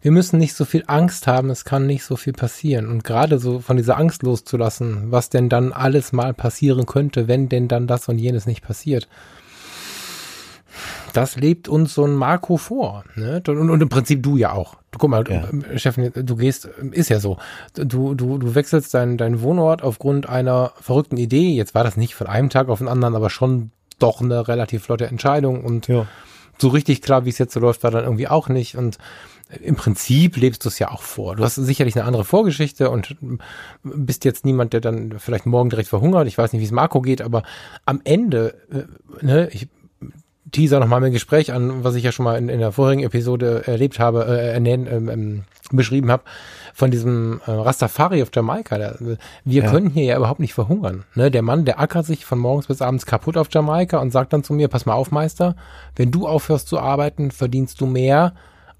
wir müssen nicht so viel Angst haben, es kann nicht so viel passieren. Und gerade so von dieser Angst loszulassen, was denn dann alles mal passieren könnte, wenn denn dann das und jenes nicht passiert. Das lebt uns so ein Marco vor. Ne? Und, und im Prinzip du ja auch. Du, guck mal, ja. du, Chefin, du gehst, ist ja so. Du, du, du wechselst deinen dein Wohnort aufgrund einer verrückten Idee. Jetzt war das nicht von einem Tag auf den anderen, aber schon doch eine relativ flotte Entscheidung. Und ja. so richtig klar, wie es jetzt so läuft, war dann irgendwie auch nicht. Und im Prinzip lebst du es ja auch vor. Du hast sicherlich eine andere Vorgeschichte und bist jetzt niemand, der dann vielleicht morgen direkt verhungert. Ich weiß nicht, wie es Marco geht, aber am Ende, äh, ne, ich teaser nochmal mein Gespräch an, was ich ja schon mal in, in der vorigen Episode erlebt habe, äh, ernennen, ähm, ähm, beschrieben habe, von diesem äh, Rastafari auf Jamaika. Der, wir ja. können hier ja überhaupt nicht verhungern. Ne? Der Mann, der ackert sich von morgens bis abends kaputt auf Jamaika und sagt dann zu mir, pass mal auf, Meister, wenn du aufhörst zu arbeiten, verdienst du mehr,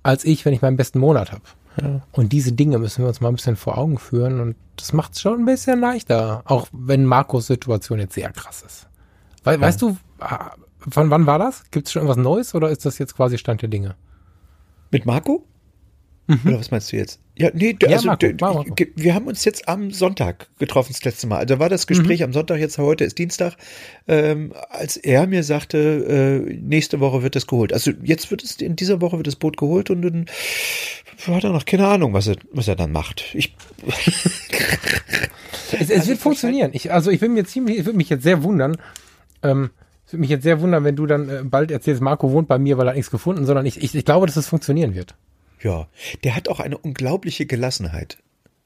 als ich, wenn ich meinen besten Monat habe. Ja. Und diese Dinge müssen wir uns mal ein bisschen vor Augen führen und das macht es schon ein bisschen leichter, auch wenn Marcos Situation jetzt sehr krass ist. We ja. Weißt du, ah, von wann war das? Gibt es schon irgendwas Neues oder ist das jetzt quasi Stand der Dinge? Mit Marco? Mhm. Oder was meinst du jetzt? Ja, nee, ja, also Marco, Marco. wir haben uns jetzt am Sonntag getroffen, das letzte Mal. Also war das Gespräch mhm. am Sonntag, jetzt heute ist Dienstag, ähm, als er mir sagte, äh, nächste Woche wird das geholt. Also jetzt wird es, in dieser Woche wird das Boot geholt und dann hat er noch keine Ahnung, was er, was er dann macht. Ich es, es also wird funktionieren. Ich, also ich bin mir ziemlich, ich würde mich jetzt sehr wundern, ähm, es würde mich jetzt sehr wundern, wenn du dann äh, bald erzählst, Marco wohnt bei mir, weil er nichts gefunden, sondern ich, ich, ich glaube, dass es funktionieren wird. Ja, der hat auch eine unglaubliche Gelassenheit.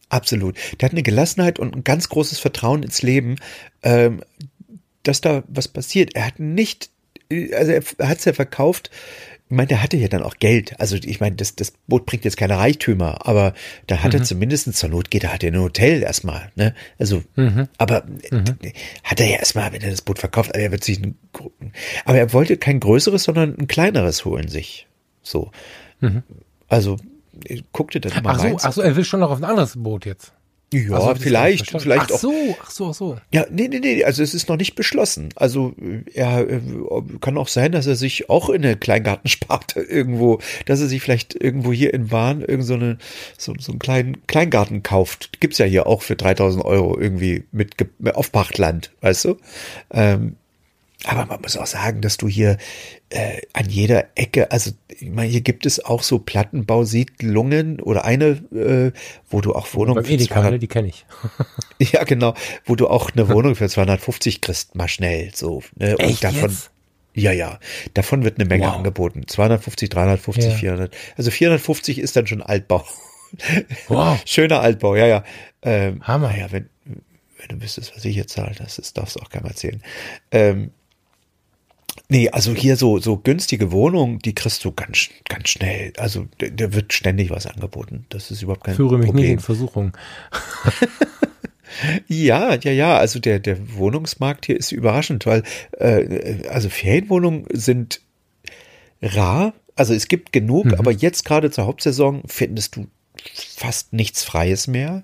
Absolut. Der hat eine Gelassenheit und ein ganz großes Vertrauen ins Leben, ähm, dass da was passiert. Er hat nicht, also er hat es ja verkauft. Ich meine, der hatte ja dann auch Geld. Also ich meine, das, das Boot bringt jetzt keine Reichtümer, aber da hat mhm. er zumindest zur Not geht er, hat er ein Hotel erstmal. Ne? Also, mhm. aber mhm. hat er ja erstmal, wenn er das Boot verkauft, aber er wird sich ein, aber er wollte kein größeres, sondern ein kleineres holen sich. So. Mhm. Also guck dir das mal ach so, rein. Ach so, er will schon noch auf ein anderes Boot jetzt. Ja, also, vielleicht, vielleicht ach so, ach so, ach so. Ja, nee, nee, nee, also es ist noch nicht beschlossen. Also er äh, kann auch sein, dass er sich auch in eine Kleingartensparte irgendwo, dass er sich vielleicht irgendwo hier in Wahn irgend so, eine, so, so einen kleinen Kleingarten kauft. Gibt's ja hier auch für 3000 Euro irgendwie mit auf Pachtland, weißt du? Ähm, aber man muss auch sagen, dass du hier äh, an jeder Ecke, also ich meine, hier gibt es auch so Plattenbausiedlungen oder eine, äh, wo du auch Wohnungen für Edeka, 200, die kenne ich. ja, genau, wo du auch eine Wohnung für 250 kriegst, mal schnell so. Ne? Und Echt davon, jetzt? Ja, ja, davon wird eine Menge wow. angeboten. 250, 350, ja. 400. Also 450 ist dann schon Altbau. Wow. Schöner Altbau, ja, ja. Ähm, Hammer. Ja, wenn, wenn du wüsstest, was ich jetzt zahle, das, das darfst du auch keinem erzählen. Ähm, Nee, also hier so, so günstige Wohnungen, die kriegst du ganz, ganz schnell. Also da wird ständig was angeboten. Das ist überhaupt kein Führe mich Problem. nicht in Versuchung. ja, ja, ja. Also der, der Wohnungsmarkt hier ist überraschend, weil äh, also Ferienwohnungen sind rar. Also es gibt genug, mhm. aber jetzt gerade zur Hauptsaison findest du fast nichts Freies mehr.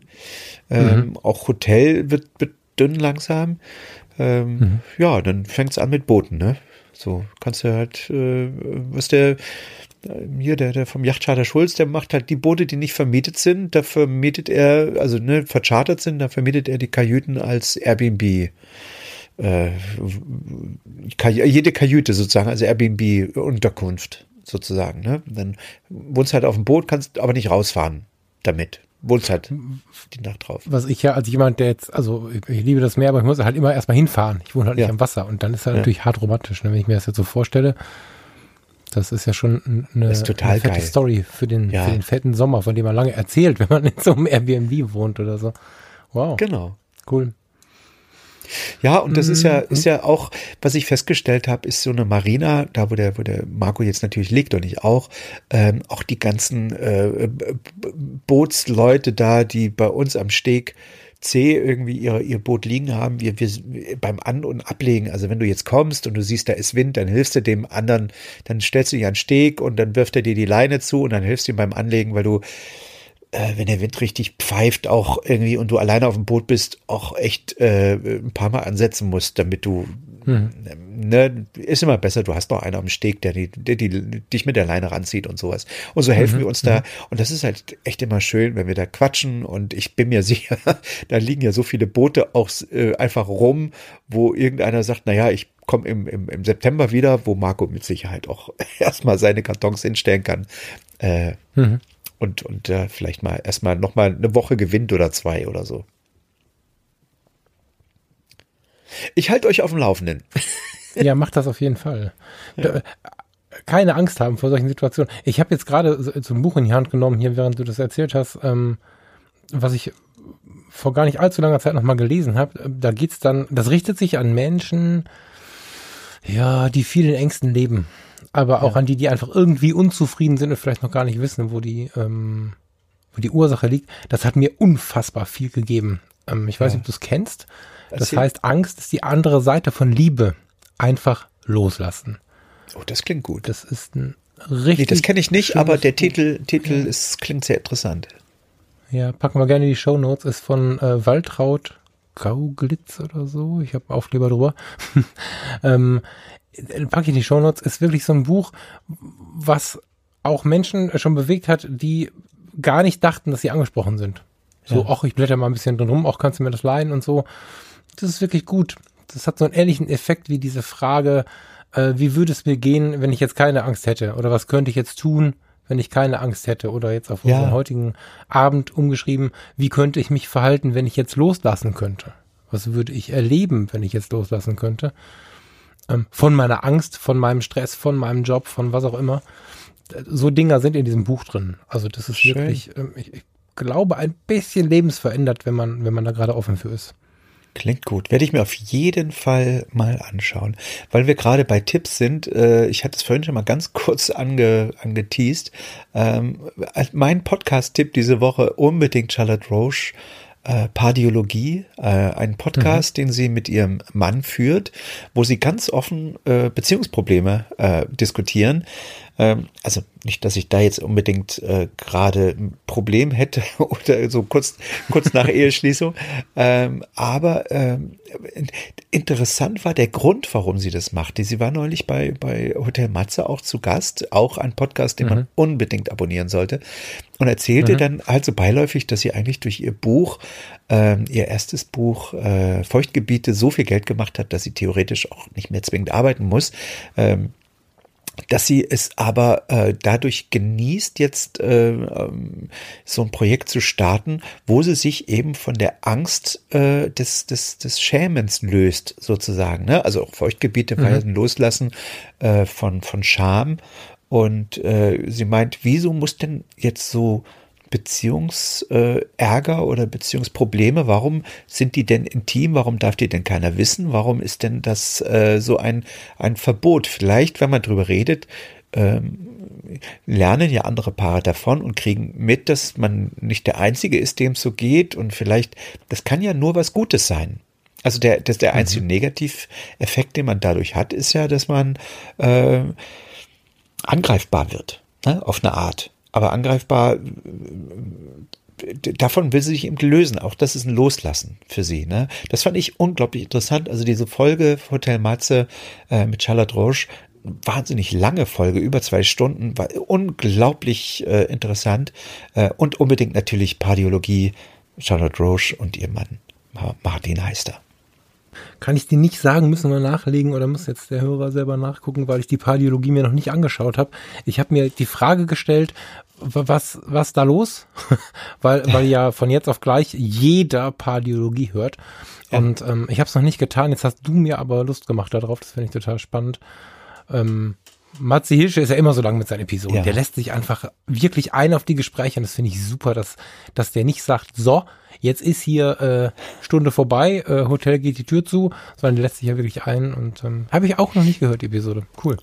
Ähm, mhm. Auch Hotel wird, wird dünn langsam. Ähm, mhm. Ja, dann fängt es an mit Booten, ne? So kannst du halt, äh, was der hier, der, der vom Yachtcharter Schulz, der macht halt die Boote, die nicht vermietet sind, da vermietet er, also ne, verchartert sind, da vermietet er die Kajüten als Airbnb. Äh, jede Kajüte sozusagen, also Airbnb-Unterkunft sozusagen. Ne? Dann wohnst halt auf dem Boot, kannst aber nicht rausfahren damit wohnst halt die Nacht drauf. Was ich ja als jemand, der jetzt, also ich liebe das Meer, aber ich muss halt immer erstmal hinfahren. Ich wohne halt nicht ja. am Wasser und dann ist halt ja. natürlich hart romantisch, ne, wenn ich mir das jetzt so vorstelle. Das ist ja schon eine, eine fette geil. Story für den, ja. für den fetten Sommer, von dem man lange erzählt, wenn man in so einem Airbnb wohnt oder so. Wow. Genau. Cool. Ja, und das mhm. ist ja, mhm. ist ja auch, was ich festgestellt habe, ist so eine Marina, da wo der, wo der Marco jetzt natürlich liegt und ich auch, ähm, auch die ganzen äh, Bootsleute da, die bei uns am Steg C irgendwie ihr, ihr Boot liegen haben, wir, wir beim An- und Ablegen, also wenn du jetzt kommst und du siehst, da ist Wind, dann hilfst du dem anderen, dann stellst du dich an den Steg und dann wirft er dir die Leine zu und dann hilfst du ihm beim Anlegen, weil du äh, wenn der Wind richtig pfeift, auch irgendwie und du alleine auf dem Boot bist, auch echt äh, ein paar Mal ansetzen musst, damit du mhm. ne, ist immer besser, du hast noch einen dem Steg, der, die, der die, dich mit der Leine ranzieht und sowas. Und so helfen mhm. wir uns da. Mhm. Und das ist halt echt immer schön, wenn wir da quatschen. Und ich bin mir sicher, da liegen ja so viele Boote auch äh, einfach rum, wo irgendeiner sagt, naja, ich komme im, im, im September wieder, wo Marco mit Sicherheit auch erstmal seine Kartons hinstellen kann. Äh, mhm und, und äh, vielleicht mal erstmal nochmal eine Woche gewinnt oder zwei oder so. Ich halte euch auf dem Laufenden. Ja, macht das auf jeden Fall. Ja. Keine Angst haben vor solchen Situationen. Ich habe jetzt gerade so ein Buch in die Hand genommen, hier, während du das erzählt hast, ähm, was ich vor gar nicht allzu langer Zeit nochmal gelesen habe. Da geht's dann, das richtet sich an Menschen, ja, die vielen Ängsten leben aber auch ja. an die, die einfach irgendwie unzufrieden sind und vielleicht noch gar nicht wissen, wo die, ähm, wo die Ursache liegt. Das hat mir unfassbar viel gegeben. Ähm, ich weiß nicht, ob du es kennst. Das Erzähl. heißt, Angst ist die andere Seite von Liebe. Einfach loslassen. Oh, das klingt gut. Das ist ein richtig. Nee, das kenne ich nicht, aber der Titel, Titel ja. ist, klingt sehr interessant. Ja, packen wir gerne die Show Notes. Ist von äh, Waltraud Gauglitz oder so. Ich habe Aufkleber drüber. ähm, packe ich die Shownotes, ist wirklich so ein Buch, was auch Menschen schon bewegt hat, die gar nicht dachten, dass sie angesprochen sind. So, ach, ich blätter mal ein bisschen drin rum, auch kannst du mir das leihen und so. Das ist wirklich gut. Das hat so einen ähnlichen Effekt wie diese Frage, äh, wie würde es mir gehen, wenn ich jetzt keine Angst hätte? Oder was könnte ich jetzt tun, wenn ich keine Angst hätte? Oder jetzt auf unseren heutigen Abend umgeschrieben, wie könnte ich mich verhalten, wenn ich jetzt loslassen könnte? Was würde ich erleben, wenn ich jetzt loslassen könnte? Ähm, von meiner Angst, von meinem Stress, von meinem Job, von was auch immer. So Dinger sind in diesem Buch drin. Also das ist Schön. wirklich, ähm, ich, ich glaube, ein bisschen lebensverändert, wenn man, wenn man da gerade offen für ist. Klingt gut. Werde ich mir auf jeden Fall mal anschauen. Weil wir gerade bei Tipps sind, äh, ich hatte es vorhin schon mal ganz kurz ange, angeteased. Ähm, mein Podcast-Tipp diese Woche unbedingt Charlotte Roche äh, Pardiologie, äh, ein Podcast, mhm. den sie mit ihrem Mann führt, wo sie ganz offen äh, Beziehungsprobleme äh, diskutieren. Ähm, also nicht, dass ich da jetzt unbedingt äh, gerade ein Problem hätte oder so kurz, kurz nach Eheschließung. Ähm, aber ähm, interessant war der Grund, warum sie das machte. Sie war neulich bei, bei Hotel Matze auch zu Gast, auch ein Podcast, den mhm. man unbedingt abonnieren sollte. Und erzählte mhm. dann halt so beiläufig, dass sie eigentlich durch ihr Buch, ähm, ihr erstes Buch äh, Feuchtgebiete so viel Geld gemacht hat, dass sie theoretisch auch nicht mehr zwingend arbeiten muss. Ähm, dass sie es aber äh, dadurch genießt, jetzt äh, ähm, so ein Projekt zu starten, wo sie sich eben von der Angst äh, des, des, des Schämens löst, sozusagen. Ne? Also auch Feuchtgebiete mhm. Loslassen äh, von, von Scham. Und äh, sie meint, wieso muss denn jetzt so Beziehungsärger oder Beziehungsprobleme, warum sind die denn intim? Warum darf die denn keiner wissen? Warum ist denn das äh, so ein, ein Verbot? Vielleicht, wenn man drüber redet, ähm, lernen ja andere Paare davon und kriegen mit, dass man nicht der Einzige ist, dem es so geht und vielleicht, das kann ja nur was Gutes sein. Also der, das, der einzige mhm. Negativeffekt, den man dadurch hat, ist ja, dass man äh, angreifbar wird, ne, auf eine Art aber angreifbar, davon will sie sich eben lösen. Auch das ist ein Loslassen für sie. Ne? Das fand ich unglaublich interessant. Also diese Folge Hotel Matze äh, mit Charlotte Roche, wahnsinnig lange Folge, über zwei Stunden, war unglaublich äh, interessant. Äh, und unbedingt natürlich Pardiologie, Charlotte Roche und ihr Mann Martin heißt er. Kann ich dir nicht sagen, müssen wir nachlegen oder muss jetzt der Hörer selber nachgucken, weil ich die Pardiologie mir noch nicht angeschaut habe. Ich habe mir die Frage gestellt, was, was da los? weil, weil ja von jetzt auf gleich jeder Pardiologie hört. Ja. Und ähm, ich habe es noch nicht getan. Jetzt hast du mir aber Lust gemacht darauf. Das finde ich total spannend. Ähm, Matze Hilsche ist ja immer so lang mit seinen Episoden. Ja. Der lässt sich einfach wirklich ein auf die Gespräche und das finde ich super, dass, dass der nicht sagt, so, jetzt ist hier äh, Stunde vorbei, äh, Hotel geht die Tür zu, sondern der lässt sich ja wirklich ein und ähm, habe ich auch noch nicht gehört, die Episode. Cool.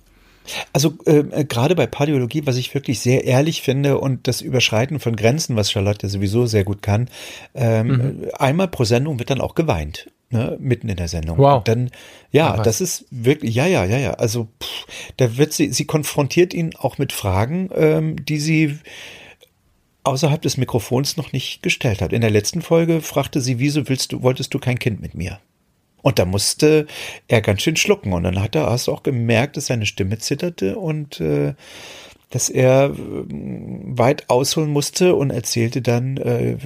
Also äh, gerade bei Pardiologie, was ich wirklich sehr ehrlich finde und das Überschreiten von Grenzen, was Charlotte sowieso sehr gut kann, ähm, mhm. einmal pro Sendung wird dann auch geweint. Ne, mitten in der Sendung. Wow. Und dann, ja, das ist wirklich, ja, ja, ja, ja. Also pff, da wird sie, sie konfrontiert ihn auch mit Fragen, ähm, die sie außerhalb des Mikrofons noch nicht gestellt hat. In der letzten Folge fragte sie, wieso willst du, wolltest du kein Kind mit mir? Und da musste er ganz schön schlucken. Und dann hat er, hast du auch gemerkt, dass seine Stimme zitterte und äh, dass er äh, weit ausholen musste und erzählte dann, äh,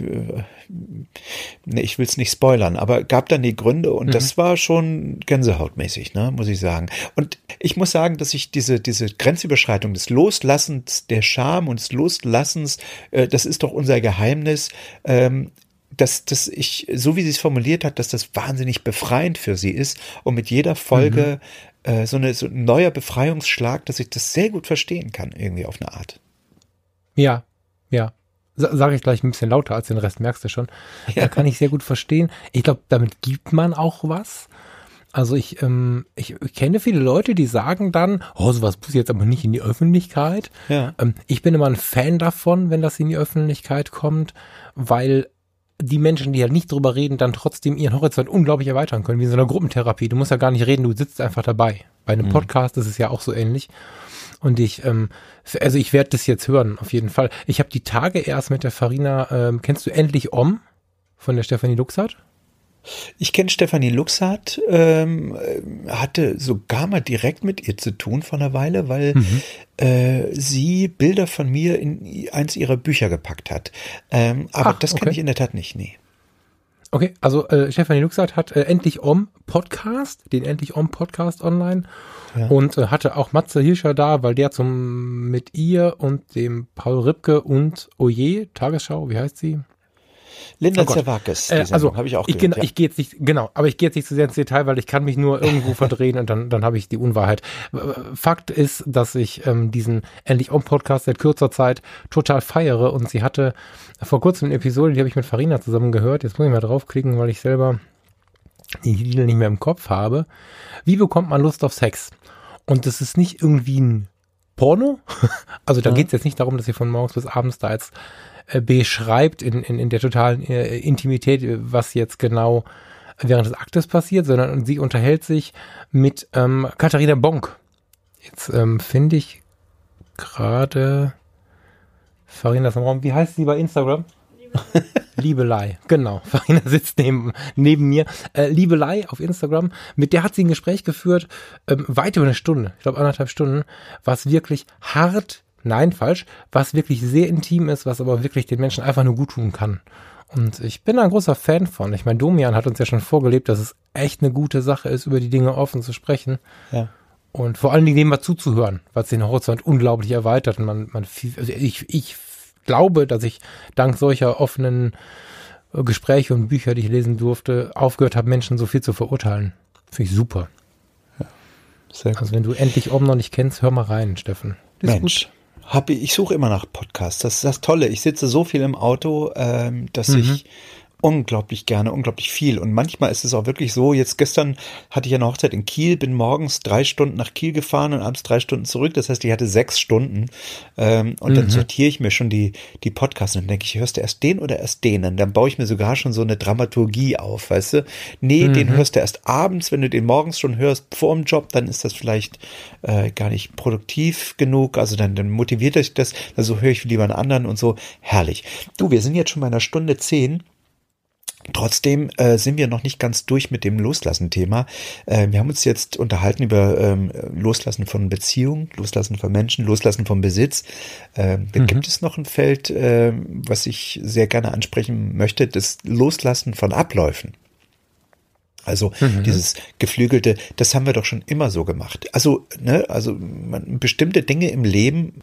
ne, ich will es nicht spoilern, aber gab dann die Gründe und mhm. das war schon gänsehautmäßig, ne, muss ich sagen. Und ich muss sagen, dass ich diese, diese Grenzüberschreitung des Loslassens der Scham und des Loslassens, äh, das ist doch unser Geheimnis, ähm, dass, dass ich, so wie sie es formuliert hat, dass das wahnsinnig befreiend für sie ist und mit jeder Folge mhm. äh, so, eine, so ein neuer Befreiungsschlag, dass ich das sehr gut verstehen kann, irgendwie auf eine Art. Ja, ja. Sage ich gleich ein bisschen lauter als den Rest, merkst du schon. Ja. Da kann ich sehr gut verstehen. Ich glaube, damit gibt man auch was. Also ich, ähm, ich kenne viele Leute, die sagen dann, oh, sowas muss jetzt aber nicht in die Öffentlichkeit. Ja. Ähm, ich bin immer ein Fan davon, wenn das in die Öffentlichkeit kommt, weil die Menschen, die halt nicht drüber reden, dann trotzdem ihren Horizont unglaublich erweitern können, wie in so einer Gruppentherapie. Du musst ja gar nicht reden, du sitzt einfach dabei. Bei einem mhm. Podcast ist es ja auch so ähnlich. Und ich, ähm, also ich werde das jetzt hören, auf jeden Fall. Ich habe die Tage erst mit der Farina, ähm, kennst du endlich Om von der Stefanie Luxart? Ich kenne Stefanie Luxart, ähm, hatte sogar mal direkt mit ihr zu tun vor einer Weile, weil mhm. äh, sie Bilder von mir in eins ihrer Bücher gepackt hat. Ähm, aber Ach, das kenne okay. ich in der Tat nicht, nee. Okay, also äh, Stefanie Luxart hat äh, endlich Om Podcast, den endlich Om Podcast online ja. und äh, hatte auch Matze Hirscher da, weil der zum mit ihr und dem Paul Ripke und Oje Tagesschau, wie heißt sie? Linda Oh. Zerwakis, Äh, also habe ich auch ich, gehört. genau, ich gehe jetzt nicht, genau, aber ich gehe jetzt nicht zu sehr ins Detail, weil ich kann mich nur irgendwo verdrehen und dann, dann habe ich die Unwahrheit. Fakt ist, dass ich ähm, diesen endlich on Podcast seit kürzer Zeit total feiere und sie hatte vor kurzem eine Episode, die habe ich mit Farina zusammen gehört. Jetzt muss ich mal draufklicken, weil ich selber die Titel nicht mehr im Kopf habe. Wie bekommt man Lust auf Sex? Und das ist nicht irgendwie ein Porno. Also da Ja. geht es jetzt nicht darum, dass sie von morgens bis abends da jetzt beschreibt in, in, in der totalen äh, Intimität, äh, was jetzt genau während des Aktes passiert, sondern sie unterhält sich mit ähm, Katharina Bonk. Jetzt ähm, finde ich gerade Farina ist im Raum. Wie heißt sie bei Instagram? Liebelei, genau. Farina sitzt neben, neben mir. Äh, Liebelei auf Instagram, mit der hat sie ein Gespräch geführt, ähm, weit über eine Stunde, ich glaube anderthalb Stunden, was wirklich hart, nein, falsch, was wirklich sehr intim ist, was aber wirklich den Menschen einfach nur gut tun kann. Und ich bin ein großer Fan von. Ich meine, Domian hat uns ja schon vorgelebt, dass es echt eine gute Sache ist, über die Dinge offen zu sprechen. Ja. Und vor allen Dingen dem mal zuzuhören, was den Horizont unglaublich erweitert. Und man, man, viel- also ich, ich glaube, dass ich dank solcher offenen äh, Gespräche und Bücher, die ich lesen durfte, aufgehört habe, Menschen so viel zu verurteilen. Finde ich super. Sehr gut. Also wenn du endlich Om noch nicht kennst, hör mal rein, Steffen. Ist Mensch, hab ich, ich suche immer nach Podcasts. Das ist das Tolle. Ich sitze so viel im Auto, ähm, dass Mhm. ich unglaublich gerne, unglaublich viel. Und manchmal ist es auch wirklich so, jetzt gestern hatte ich eine Hochzeit in Kiel, bin morgens drei Stunden nach Kiel gefahren und abends drei Stunden zurück. Das heißt, ich hatte sechs Stunden. Ähm, und Mhm. dann sortiere ich mir schon die, die Podcasts und dann denke ich, hörst du erst den oder erst den? Und dann baue ich mir sogar schon so eine Dramaturgie auf, weißt du? Nee, Mhm. den hörst du erst abends. Wenn du den morgens schon hörst vor dem Job, dann ist das vielleicht äh, gar nicht produktiv genug. Also dann, dann motiviert euch das. Also höre ich lieber einen anderen und so. Herrlich. Du, wir sind jetzt schon bei einer Stunde zehn. Trotzdem äh, sind wir noch nicht ganz durch mit dem Loslassen-Thema. Äh, wir haben uns jetzt unterhalten über ähm, Loslassen von Beziehungen, Loslassen von Menschen, Loslassen von Besitz. Ähm, da gibt es noch ein Feld, äh, was ich sehr gerne ansprechen möchte, das Loslassen von Abläufen. Also dieses geflügelte, das haben wir doch schon immer so gemacht. Also, ne, also man, bestimmte Dinge im Leben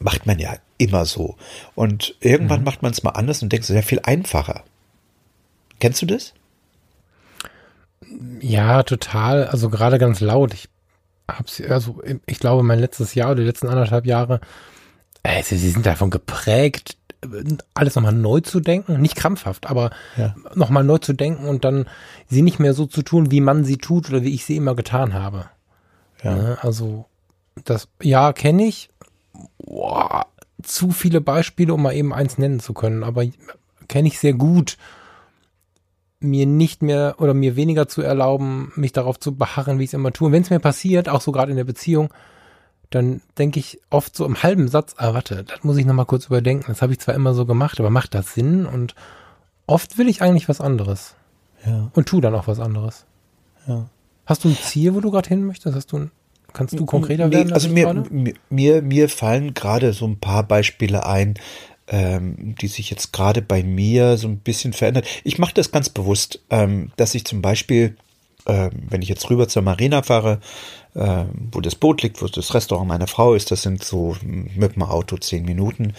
macht man ja immer so. Und irgendwann macht man es mal anders und denkt, es ist ja viel einfacher. Kennst du das? Ja, total. Also gerade ganz laut. Ich hab's, also ich glaube, mein letztes Jahr oder die letzten anderthalb Jahre, äh, sie, sie sind davon geprägt, alles nochmal neu zu denken. Nicht krampfhaft, aber Ja. nochmal neu zu denken und dann sie nicht mehr so zu tun, wie man sie tut oder wie ich sie immer getan habe. Ja. Ne? Also das, ja, kenne ich. Boah, zu viele Beispiele, um mal eben eins nennen zu können, aber kenne ich sehr gut mir nicht mehr oder mir weniger zu erlauben, mich darauf zu beharren, wie ich es immer tue. Wenn es mir passiert, auch so gerade in der Beziehung, dann denke ich oft so im halben Satz, ah, warte, das muss ich nochmal kurz überdenken. Das habe ich zwar immer so gemacht, aber macht das Sinn? Und oft will ich eigentlich was anderes Ja. und tu dann auch was anderes. Ja. Hast du ein Ziel, wo du gerade hin möchtest? Hast du ein, kannst du konkreter Nee, werden? Also als mir, gerade? mir, mir, mir fallen gerade so ein paar Beispiele ein, ähm, die sich jetzt gerade bei mir so ein bisschen verändert. Ich mache das ganz bewusst, ähm, dass ich zum Beispiel, ähm, wenn ich jetzt rüber zur Marina fahre, ähm, wo das Boot liegt, wo das Restaurant meiner Frau ist, das sind so mit dem Auto zehn Minuten,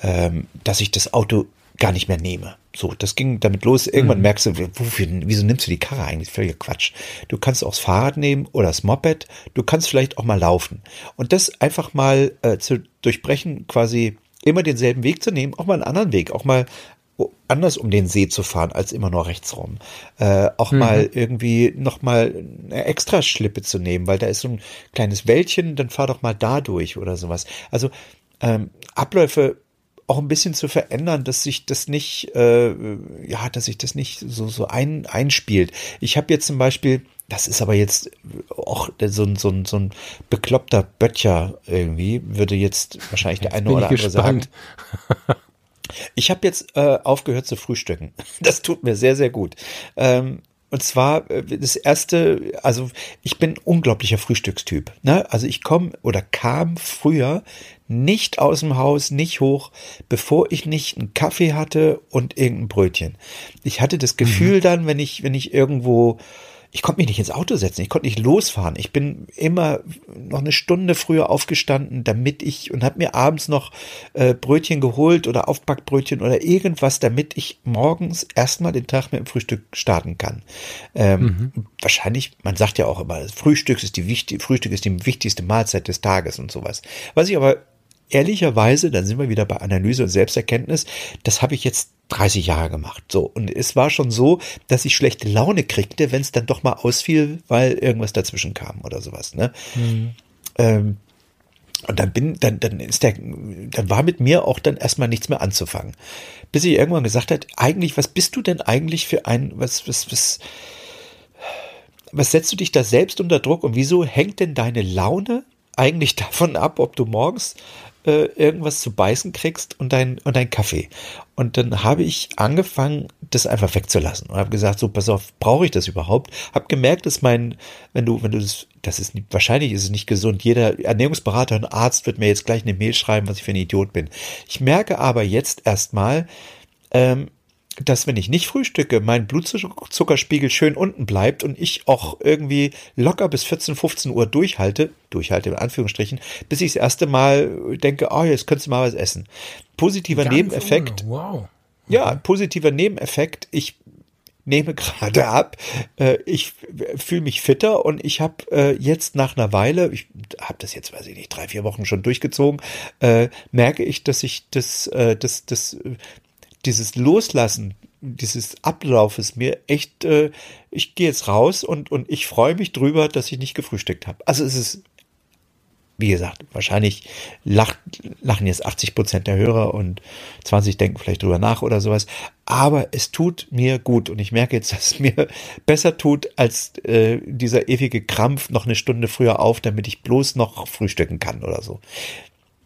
ähm, dass ich das Auto gar nicht mehr nehme. So, das ging damit los. Irgendwann merkst du, wofür, wieso nimmst du die Karre eigentlich? Völliger Quatsch. Du kannst auch das Fahrrad nehmen oder das Moped. Du kannst vielleicht auch mal laufen. Und das einfach mal äh, zu durchbrechen, quasi immer denselben Weg zu nehmen, auch mal einen anderen Weg, auch mal anders um den See zu fahren, als immer nur rechts rum. Äh, auch mal irgendwie noch mal eine extra Schlippe zu nehmen, weil da ist so ein kleines Wäldchen, dann fahr doch mal da durch oder sowas. Also ähm, Abläufe auch ein bisschen zu verändern, dass sich das nicht, äh, ja, dass sich das nicht so so ein, einspielt. Ich habe jetzt zum Beispiel, das ist aber jetzt auch so ein so ein so ein bekloppter Böttcher irgendwie, würde jetzt wahrscheinlich der eine Bin oder ich andere sagen. gespannt. Ich habe jetzt äh, aufgehört zu frühstücken. Das tut mir sehr, sehr gut. Ähm, und zwar äh, das erste, also ich bin unglaublicher Frühstückstyp. Ne? Also ich komme oder kam früher nicht aus dem Haus, nicht hoch, bevor ich nicht einen Kaffee hatte und irgendein Brötchen. Ich hatte das Gefühl dann, wenn ich, wenn ich irgendwo ich konnte mich nicht ins Auto setzen, ich konnte nicht losfahren. Ich bin immer noch eine Stunde früher aufgestanden, damit ich und habe mir abends noch äh, Brötchen geholt oder Aufbackbrötchen oder irgendwas, damit ich morgens erstmal den Tag mit dem Frühstück starten kann. Ähm, mhm. Wahrscheinlich, man sagt ja auch immer, Frühstück ist die wichtig, Frühstück ist die wichtigste Mahlzeit des Tages und sowas. Was ich aber ehrlicherweise, dann sind wir wieder bei Analyse und Selbsterkenntnis, das habe ich jetzt 30 Jahre gemacht. So. Und es war schon so, dass ich schlechte Laune kriegte, wenn es dann doch mal ausfiel, weil irgendwas dazwischen kam oder sowas, ne? Mhm. Ähm, und dann bin, dann, dann ist der, dann war mit mir auch dann erstmal nichts mehr anzufangen. Bis ich irgendwann gesagt hat, eigentlich, was bist du denn eigentlich für ein, was, was, was, was setzt du dich da selbst unter Druck und wieso hängt denn deine Laune eigentlich davon ab, ob du morgens äh, irgendwas zu beißen kriegst und dein, und dein Kaffee. Und dann habe ich angefangen, das einfach wegzulassen und habe gesagt, so, pass auf, brauche ich das überhaupt? Hab gemerkt, dass mein, wenn du, wenn du das, das ist, wahrscheinlich ist es nicht gesund. Jeder Ernährungsberater und Arzt wird mir jetzt gleich eine Mail schreiben, was ich für ein Idiot bin. Ich merke aber jetzt erstmal, ähm, dass wenn ich nicht frühstücke, mein Blutzuckerspiegel schön unten bleibt und ich auch irgendwie locker bis 14, 15 Uhr durchhalte, durchhalte in Anführungsstrichen, bis ich das erste Mal denke, oh, jetzt könntest du mal was essen. Positiver Ganz Nebeneffekt. Ohne. Wow. Okay. Ja, positiver Nebeneffekt. Ich nehme gerade ab. Äh, ich fühle mich fitter und ich habe äh, jetzt nach einer Weile, ich habe das jetzt, weiß ich nicht, drei, vier Wochen schon durchgezogen, äh, merke ich, dass ich das, das, das dieses Loslassen dieses Ablaufes mir echt, äh, ich gehe jetzt raus und, und ich freue mich drüber, dass ich nicht gefrühstückt habe. Also es ist, wie gesagt, wahrscheinlich lacht, lachen jetzt 80 Prozent der Hörer und 20 denken vielleicht drüber nach oder sowas. Aber es tut mir gut und ich merke jetzt, dass es mir besser tut als äh, dieser ewige Krampf noch eine Stunde früher auf, damit ich bloß noch frühstücken kann oder so.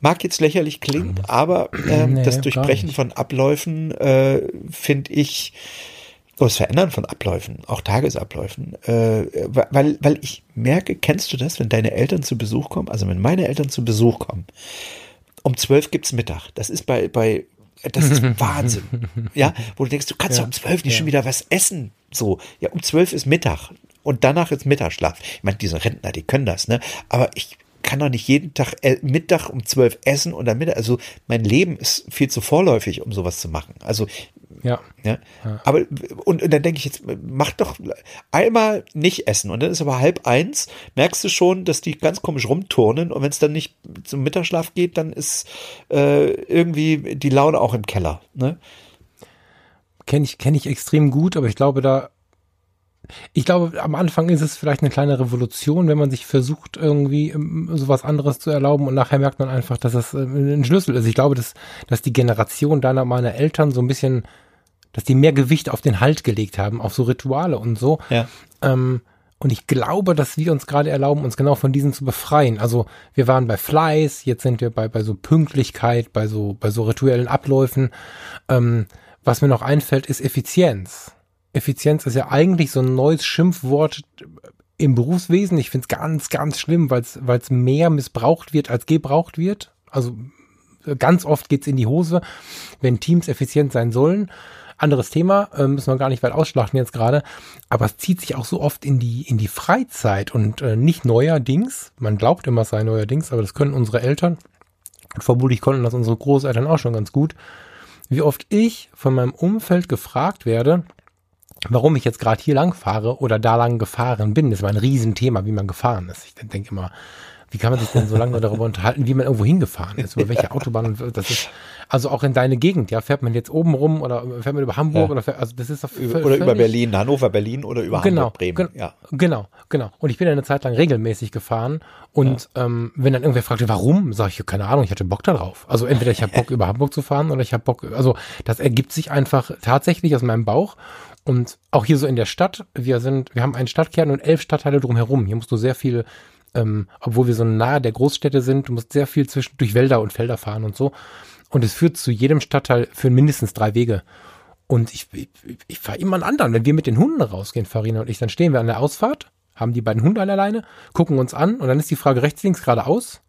Mag jetzt lächerlich klingen, aber äh, nee, das Durchbrechen von Abläufen äh, finde ich, oder das Verändern von Abläufen, auch Tagesabläufen, äh, weil, weil ich merke, kennst du das, wenn deine Eltern zu Besuch kommen, also wenn meine Eltern zu Besuch kommen, um zwölf gibt's Mittag. Das ist bei, bei das ist Wahnsinn. Ja, wo du denkst, du kannst ja, um zwölf nicht ja. schon wieder was essen. So, ja, um zwölf ist Mittag und danach ist Mittagsschlaf. Ich meine, diese Rentner, die können das, ne? Aber ich kann doch nicht jeden Tag äh, Mittag um zwölf essen und dann Mittag. Also mein Leben ist viel zu vorläufig, um sowas zu machen. Also ja. ja. ja. Aber und, und dann denke ich jetzt, mach doch einmal nicht essen und dann ist aber halb eins, merkst du schon, dass die ganz komisch rumturnen und wenn es dann nicht zum Mittagsschlaf geht, dann ist äh, irgendwie die Laune auch im Keller. Ne? Kenne ich, kenne ich extrem gut, aber ich glaube, da ich glaube, am Anfang ist es vielleicht eine kleine Revolution, wenn man sich versucht, irgendwie ähm, sowas anderes zu erlauben und nachher merkt man einfach, dass es ähm, ein Schlüssel ist. Ich glaube, dass, dass die Generation deiner, meiner Eltern so ein bisschen, dass die mehr Gewicht auf den Halt gelegt haben, auf so Rituale und so. Ja. Ähm, und ich glaube, dass wir uns gerade erlauben, uns genau von diesen zu befreien. Also wir waren bei Fleiß, jetzt sind wir bei, bei so Pünktlichkeit, bei so, bei so rituellen Abläufen. Ähm, was mir noch einfällt, ist Effizienz. Effizienz ist ja eigentlich so ein neues Schimpfwort im Berufswesen. Ich finde es ganz, ganz schlimm, weil es mehr missbraucht wird, als gebraucht wird. Also ganz oft geht's in die Hose, wenn Teams effizient sein sollen. Anderes Thema, äh, müssen wir gar nicht weit ausschlachten jetzt gerade, aber es zieht sich auch so oft in die, in die Freizeit und äh, nicht neuerdings, man glaubt immer es sei neuerdings, aber das können unsere Eltern, und vermutlich konnten das unsere Großeltern auch schon ganz gut, wie oft ich von meinem Umfeld gefragt werde, warum ich jetzt gerade hier lang fahre oder da lang gefahren bin. Das war ein Riesenthema, wie man gefahren ist. Ich denke immer, wie kann man sich denn so lange darüber unterhalten, wie man irgendwo hingefahren ist, über welche Autobahn das ist. Also auch in deine Gegend, ja, fährt man jetzt oben rum oder fährt man über Hamburg ja. oder fährt, also das ist doch über, oder über Berlin, Hannover, Berlin oder über genau, Hamburg, Bremen. ja. Genau, genau. Und ich bin eine Zeit lang regelmäßig gefahren und ja. ähm, wenn dann irgendwer fragte, warum, sage ich, keine Ahnung, ich hatte Bock darauf. Also entweder ich habe Bock über Hamburg zu fahren oder ich habe Bock, also das ergibt sich einfach tatsächlich aus meinem Bauch und auch hier so in der Stadt, wir sind, wir haben einen Stadtkern und elf Stadtteile drumherum. Hier musst du sehr viel, ähm, obwohl wir so nahe der Großstädte sind, du musst sehr viel zwischen, durch Wälder und Felder fahren und so. Und es führt zu jedem Stadtteil für mindestens drei Wege. Und ich, ich, ich fahre immer einen anderen. Wenn wir mit den Hunden rausgehen, Farina und ich, dann stehen wir an der Ausfahrt, haben die beiden Hunde alleine, gucken uns an und dann ist die Frage rechts, links, geradeaus.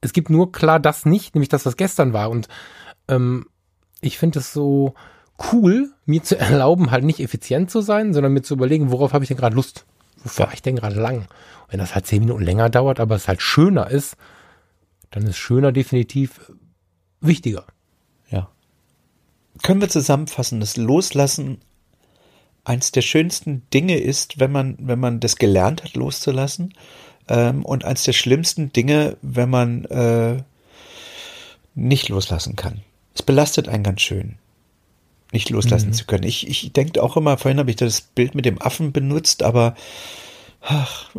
Es gibt nur klar das nicht, nämlich das, was gestern war. Und ähm, ich finde es so, cool, mir zu erlauben, halt nicht effizient zu sein, sondern mir zu überlegen, worauf habe ich denn gerade Lust. wo fahre ich denn gerade lang? Wenn das halt zehn Minuten länger dauert, aber es halt schöner ist, dann ist schöner definitiv wichtiger. Ja. Können wir zusammenfassen, das Loslassen eins der schönsten Dinge ist, wenn man, wenn man das gelernt hat, loszulassen. Ähm, und eins der schlimmsten Dinge, wenn man äh, nicht loslassen kann. Es belastet einen ganz schön, nicht loslassen mhm. zu können. Ich, ich denke auch immer, vorhin habe ich das Bild mit dem Affen benutzt, aber ach,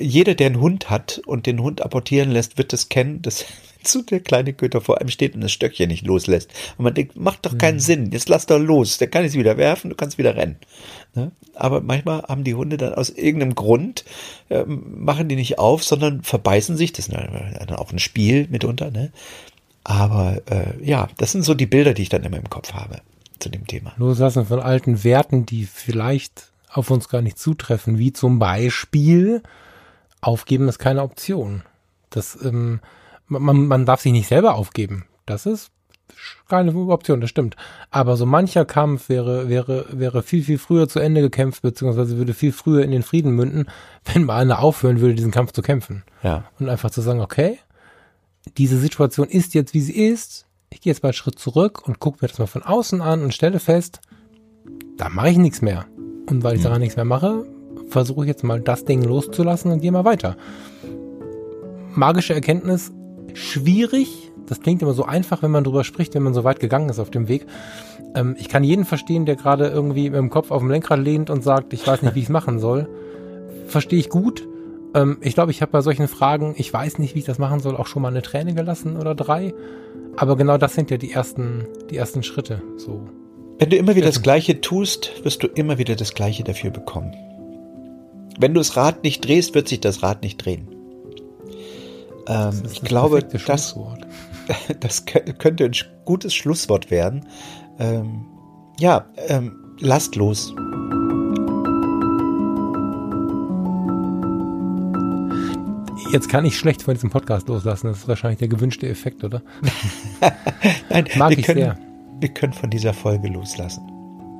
jeder, der einen Hund hat und den Hund apportieren lässt, wird das kennen, dass so der kleine Köter vor einem steht und das Stöckchen nicht loslässt. Und man denkt, macht doch keinen mhm. Sinn, jetzt lass doch los, der kann es wieder werfen, du kannst wieder rennen. Ne? Aber manchmal haben die Hunde dann aus irgendeinem Grund, äh, machen die nicht auf, sondern verbeißen sich, das ist dann auch ein Spiel mitunter, ne? Aber äh, ja, das sind so die Bilder, die ich dann immer im Kopf habe zu dem Thema. Loslassen von alten Werten, die vielleicht auf uns gar nicht zutreffen, wie zum Beispiel aufgeben ist keine Option. Das, ähm, man, man darf sich nicht selber aufgeben. Das ist keine Option, das stimmt. Aber so mancher Kampf wäre, wäre, wäre viel, viel früher zu Ende gekämpft, beziehungsweise würde viel früher in den Frieden münden, wenn mal einer aufhören würde, diesen Kampf zu kämpfen. Ja. Und einfach zu sagen, okay, diese Situation ist jetzt, wie sie ist. Ich gehe jetzt mal einen Schritt zurück und gucke mir das mal von außen an und stelle fest, da mache ich nichts mehr. Und weil ich daran nichts mehr mache, versuche ich jetzt mal das Ding loszulassen und gehe mal weiter. Magische Erkenntnis, schwierig. Das klingt immer so einfach, wenn man drüber spricht, wenn man so weit gegangen ist auf dem Weg. Ähm, ich kann jeden verstehen, der gerade irgendwie mit dem Kopf auf dem Lenkrad lehnt und sagt, ich weiß nicht, wie ich es machen soll. Verstehe ich gut. Ähm, ich glaube, ich habe bei solchen Fragen, ich weiß nicht, wie ich das machen soll, auch schon mal eine Träne gelassen oder drei. Aber genau das sind ja die ersten, die ersten Schritte. So wenn du immer wieder das Gleiche tust, wirst du immer wieder das Gleiche dafür bekommen. Wenn du das Rad nicht drehst, wird sich das Rad nicht drehen. Ähm, ich glaube, das, das könnte ein gutes Schlusswort werden. Ähm, ja, ähm, lasst los. Jetzt kann ich schlecht von diesem Podcast loslassen. Das ist wahrscheinlich der gewünschte Effekt, oder? Nein, Mag ich können, sehr wir können von dieser Folge loslassen.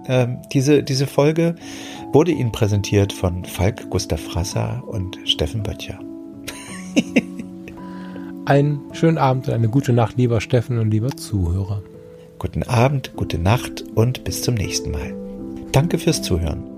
Ähm, diese, diese Folge wurde Ihnen präsentiert von Falk Gustav Frasser und Steffen Böttcher. Einen schönen Abend und eine gute Nacht, lieber Steffen und lieber Zuhörer. Guten Abend, gute Nacht und bis zum nächsten Mal. Danke fürs Zuhören.